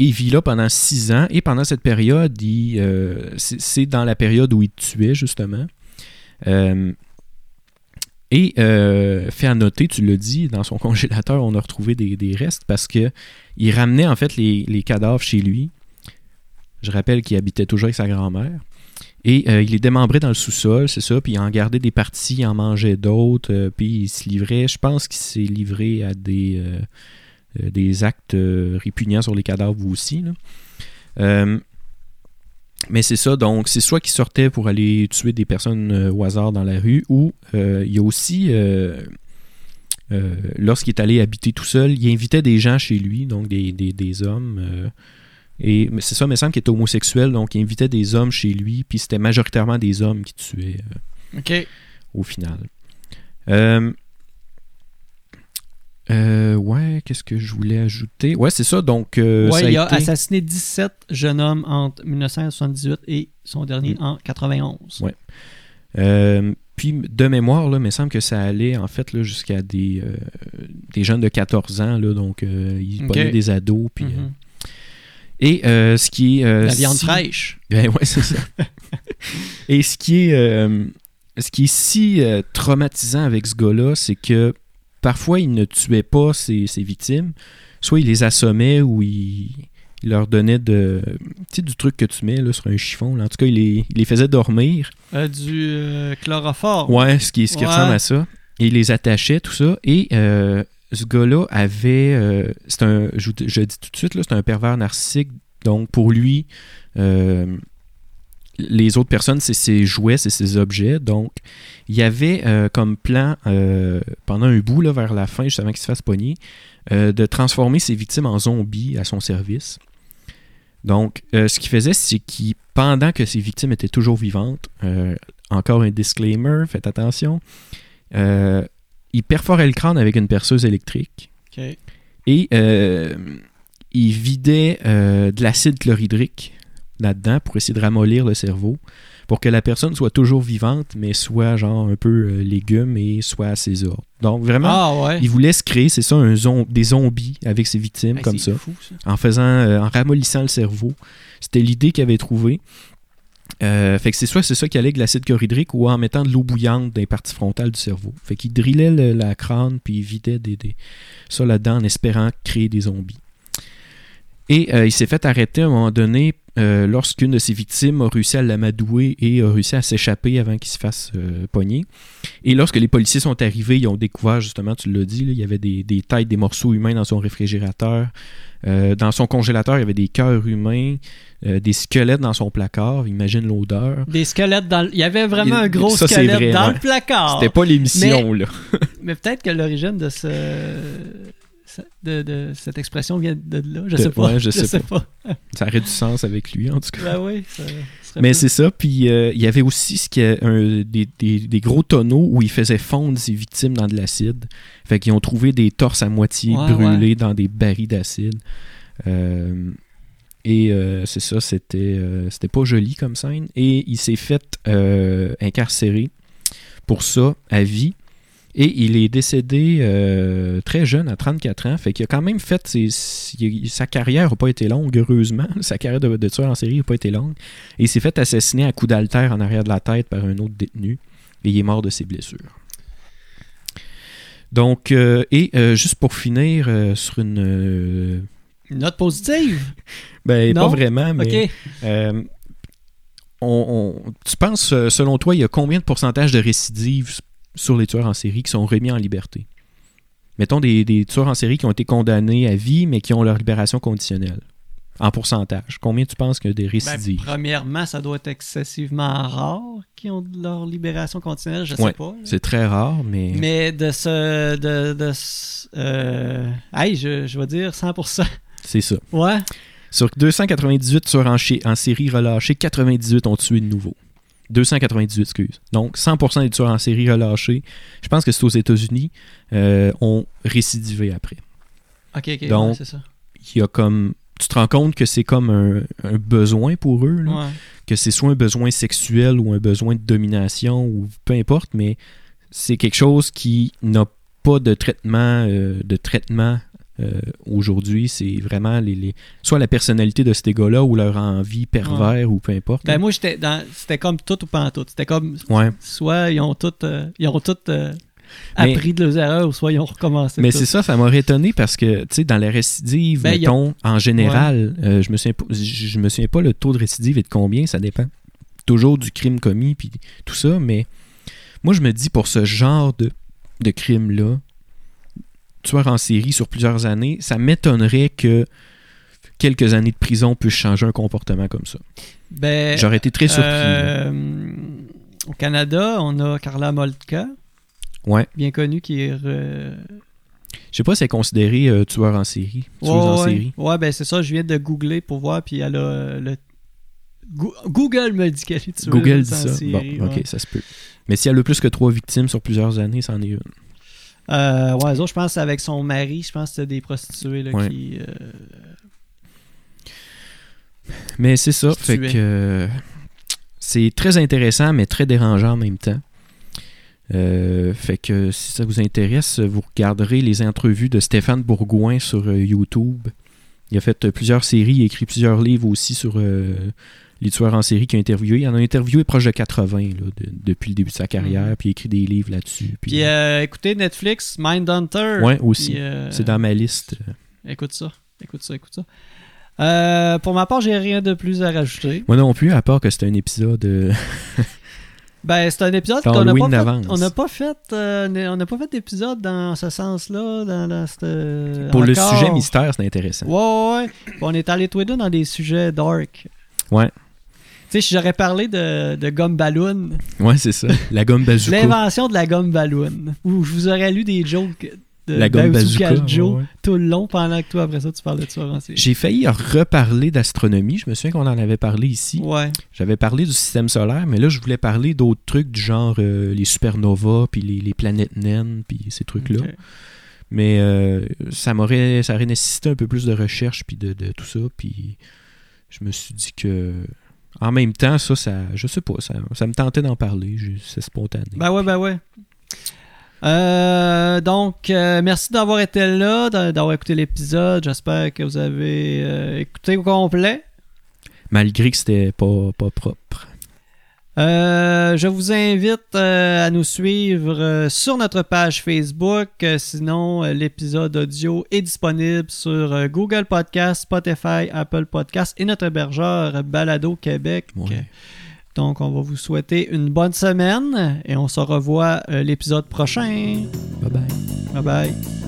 S2: Il vit là pendant six ans. Et pendant cette période, euh, c'est dans la période où il tuait, justement. Euh, et euh, fait à noter, tu l'as dit, dans son congélateur, on a retrouvé des, des restes parce que il ramenait en fait les, les cadavres chez lui. Je rappelle qu'il habitait toujours avec sa grand-mère. Et il les démembrait dans le sous-sol, c'est ça, puis il en gardait des parties, il en mangeait d'autres, puis il se livrait, je pense qu'il s'est livré à des, des actes euh, répugnants sur les cadavres aussi. là. Euh, mais c'est ça, donc c'est soit qu'il sortait pour aller tuer des personnes euh, au hasard dans la rue, ou euh, il y a aussi, euh, euh, lorsqu'il est allé habiter tout seul, il invitait des gens chez lui, donc des, des- des hommes. euh, et c'est ça, il me semble qu'il était homosexuel, donc il invitait des hommes chez lui, puis c'était majoritairement des hommes qui tuaient euh,
S1: Ok.
S2: au final. Euh, ouais, qu'est-ce que je voulais ajouter? Ouais, c'est ça, donc... euh,
S1: ouais,
S2: ça
S1: il a
S2: été-
S1: assassiné 17 jeunes hommes entre 1978 et son dernier
S2: Mm.
S1: en 91.
S2: Ouais. Euh, puis de mémoire, là, il me semble que ça allait en fait là, jusqu'à des, euh, des jeunes de 14 ans, là, donc ils
S1: Ok.
S2: prenaient des ados. Puis, et ce qui est...
S1: La viande
S2: si-
S1: fraîche.
S2: Ben ouais, c'est ça. et ce qui est, ce qui est si traumatisant avec ce gars-là, c'est que parfois il ne tuait pas ses, ses victimes, soit il les assommait ou il, il leur donnait de, du truc que tu mets là, sur un chiffon. là. En tout cas, il les, il les faisait dormir.
S1: Euh, du euh, chloroforme.
S2: Ouais, ce qui, ce qui
S1: Ouais.
S2: ressemble à ça. Et il les attachait, tout ça. Et euh, ce gars-là avait. euh, c'est un, je, je dis tout de suite, c'est un pervers narcissique. Donc, pour lui, les autres personnes, c'est ses jouets, c'est ses objets. Donc, il y avait euh, comme plan, euh, pendant un bout, là, vers la fin, juste avant qu'il se fasse pogner, euh, de transformer ses victimes en zombies à son service. Donc, ce qu'il faisait, c'est qu'il, pendant que ses victimes étaient toujours vivantes, encore un disclaimer, faites attention, il perforait le crâne avec une perceuse électrique et il vidait de l'acide chlorhydrique là-dedans pour essayer de ramollir le cerveau pour que la personne soit toujours vivante, mais soit genre un peu euh, légume et soit à ses ordres. Donc vraiment,
S1: Ah ouais.
S2: il voulait se créer, c'est ça, un zom- des zombies avec ses victimes
S1: Hey,
S2: comme ça
S1: fou, ça.
S2: en faisant, euh, en ramollissant le cerveau. C'était l'idée qu'il avait trouvée. Euh, fait que c'est soit c'est ça qui allait avec l'acide chlorhydrique ou en mettant de l'eau bouillante dans les parties frontales du cerveau. Fait qu'il drillait le- la crâne puis il vidait des, des- ça là-dedans en espérant créer des zombies. Et euh, il s'est fait arrêter à un moment donné euh, lorsqu'une de ses victimes a réussi à l'amadouer et a réussi à s'échapper avant qu'il se fasse euh, pogner. Et lorsque les policiers sont arrivés, ils ont découvert justement, tu l'as dit, là, il y avait des, des têtes, des morceaux humains dans son réfrigérateur. Euh, dans son congélateur, il y avait des cœurs humains, des squelettes dans son placard. Imagine l'odeur.
S1: Des squelettes dans le- Il y avait vraiment
S2: Il-
S1: un gros
S2: ça,
S1: squelette
S2: vrai,
S1: dans le placard.
S2: C'était pas l'émission, là.
S1: Mais peut-être que l'origine de ce. De, de cette expression vient de là. Je
S2: De-
S1: sais pas.
S2: ouais, je sais
S1: sais pas.
S2: Ça aurait du sens avec lui, en tout cas.
S1: Ben oui, ça serait
S2: Mais c'est ça, puis euh, il y avait aussi ce qui est un- des, des- des gros tonneaux où il faisait fondre ses victimes dans de l'acide. Fait qu'ils ont trouvé des torses à moitié
S1: Ouais,
S2: brûlés dans des barils d'acide. Euh, et euh, c'est ça, c'était c'était pas joli comme scène. Et il s'est fait incarcérer pour ça à vie. Et il est décédé euh, très jeune, à 34 ans. Fait qu'il a quand même fait ses- ses- sa carrière n'a pas été longue, heureusement. Sa carrière de, de tueur en série n'a pas été longue. Et il s'est fait assassiner à coups d'altère en arrière de la tête par un autre détenu. Et il est mort de ses blessures. Donc, euh, et euh, juste pour finir sur une.
S1: Une note positive?
S2: ben, pas
S1: Non?
S2: vraiment, mais.
S1: Ok.
S2: on- on- tu penses, selon toi, il y a combien de pourcentage de récidives sur les tueurs en série qui sont remis en liberté. Mettons des, des tueurs en série qui ont été condamnés à vie, mais qui ont leur libération conditionnelle. En pourcentage. Combien tu penses qu'il y a des
S1: Ben,
S2: récidives?
S1: premièrement, ça doit être excessivement rare qui ont leur libération conditionnelle, je sais
S2: Ouais,
S1: pas.
S2: C'est très rare, mais...
S1: Mais de ce. De, de ce- euh, hey, je, je vais dire 100%.
S2: c'est ça.
S1: Ouais.
S2: Sur 298 tueurs en, en série relâchés, 98 ont tué de nouveau. 298, excuse. Donc, 100% des tueurs en série relâchés, je pense que c'est aux États-Unis, euh, ont récidivé après.
S1: Ok, ok,
S2: Donc,
S1: ouais, c'est ça.
S2: Il y a comme... Tu te rends compte que c'est comme un, un besoin pour eux, là.
S1: Ouais.
S2: que c'est soit un besoin sexuel ou un besoin de domination ou peu importe, mais c'est quelque chose qui n'a pas de traitement euh, de traitement euh, aujourd'hui. C'est vraiment les, les- soit la personnalité de ces gars-là ou leur envie pervers ou peu importe.
S1: Ben,
S2: là.
S1: moi, j'étais dans. C'était comme tout ou pas en tout. C'était comme.
S2: ouais.
S1: Soit ils ont tout. euh, ils ont tout euh,
S2: Mais-
S1: appris de leurs erreurs, ou soit ils ont recommencé.
S2: Mais c'est ça, ça m'aurait étonné parce que, tu sais, dans la récidive,
S1: Ben,
S2: mettons, en général, je me souviens je me souviens pas le taux de récidive et de combien, ça dépend toujours du crime commis puis tout ça, mais moi je me dis pour ce genre de, de crime-là, tueur en série sur plusieurs années, ça m'étonnerait que quelques années de prison puissent changer un comportement comme ça.
S1: Ben,
S2: J'aurais été très surpris.
S1: euh, au Canada, on a Carla Moltka,
S2: Ouais.
S1: bien connue, qui est. euh,
S2: Je sais pas si elle est considérée euh, tueur en série. Tueuse
S1: Ouais,
S2: en
S1: ouais.
S2: série.
S1: Ouais, ben c'est ça, je viens de googler pour voir, puis elle a euh, le. Go- Google me dit qu'elle est tueuse
S2: Google dit
S1: en
S2: ça.
S1: série,
S2: bon, ok, ça se peut. Mais si elle a plus que trois victimes sur plusieurs années, c'en est une.
S1: Euh, ouais, eux autres, je pense avec son mari, je pense que c'était des prostituées là,
S2: Ouais.
S1: qui. euh,
S2: Mais c'est ça. Fait que c'est très intéressant, mais très dérangeant en même temps. Euh, fait que si ça vous intéresse, vous regarderez les entrevues de Stéphane Bourgoin sur euh, YouTube. Il a fait plusieurs séries, il a écrit plusieurs livres aussi sur les tueurs en série qu'il a interviewé. Il en a interviewé proche de 80 là, de- depuis le début de sa carrière,
S1: Mhm.
S2: puis il a écrit des livres là-dessus. Puis,
S1: Puis euh, écoutez Netflix, Mindhunter.
S2: ouais, aussi.
S1: Euh,
S2: C'est dans ma liste.
S1: Écoute ça, écoute ça, écoute ça. Euh, pour ma part, j'ai rien de plus à rajouter.
S2: Moi non plus, à part que c'était un épisode.
S1: Ben, c'est un épisode qu'on n'a pas, fait- on n'a pas fait. euh, on n'a pas fait d'épisode dans ce sens-là, dans, dans cette-
S2: pour le sujet mystère, c'est intéressant.
S1: Ouais, ouais, ouais. On est allé tous les deux dans des sujets dark.
S2: Ouais.
S1: Tu sais, j'aurais parlé de, de gomme ballon,
S2: Ouais, c'est ça. La gomme bazooka.
S1: l'invention de la gomme ballon, où je vous aurais lu des jokes de
S2: La gomme
S1: Bazooka
S2: bazooka.
S1: Joe
S2: ouais, ouais.
S1: tout le long pendant que toi, après ça, tu parles de ça.
S2: J'ai failli reparler d'astronomie. Je me souviens qu'on en avait parlé ici.
S1: Ouais.
S2: J'avais parlé du système solaire, mais là, je voulais parler d'autres trucs du genre euh, les supernovas, puis les, les planètes naines, puis ces trucs-là. Mais euh, ça m'aurait ça aurait nécessité un peu plus de recherche, puis de, de tout ça. Puis je me suis dit que. En même temps, ça, ça je sais pas, ça, ça me tentait d'en parler. C'est spontané.
S1: Ben ouais, ben ouais. Euh, donc, euh, merci d'avoir été là, d'a- d'avoir écouté l'épisode. J'espère que vous avez euh, écouté au complet.
S2: Malgré que c'était pas, pas propre.
S1: Euh, je vous invite euh, à nous suivre euh, sur notre page Facebook. Sinon, l'épisode audio est disponible sur Google Podcast, Spotify, Apple Podcast et notre hébergeur Balado Québec.
S2: Ouais.
S1: Donc, on va vous souhaiter une bonne semaine et on se revoit l'épisode prochain.
S2: Bye bye.
S1: Bye bye.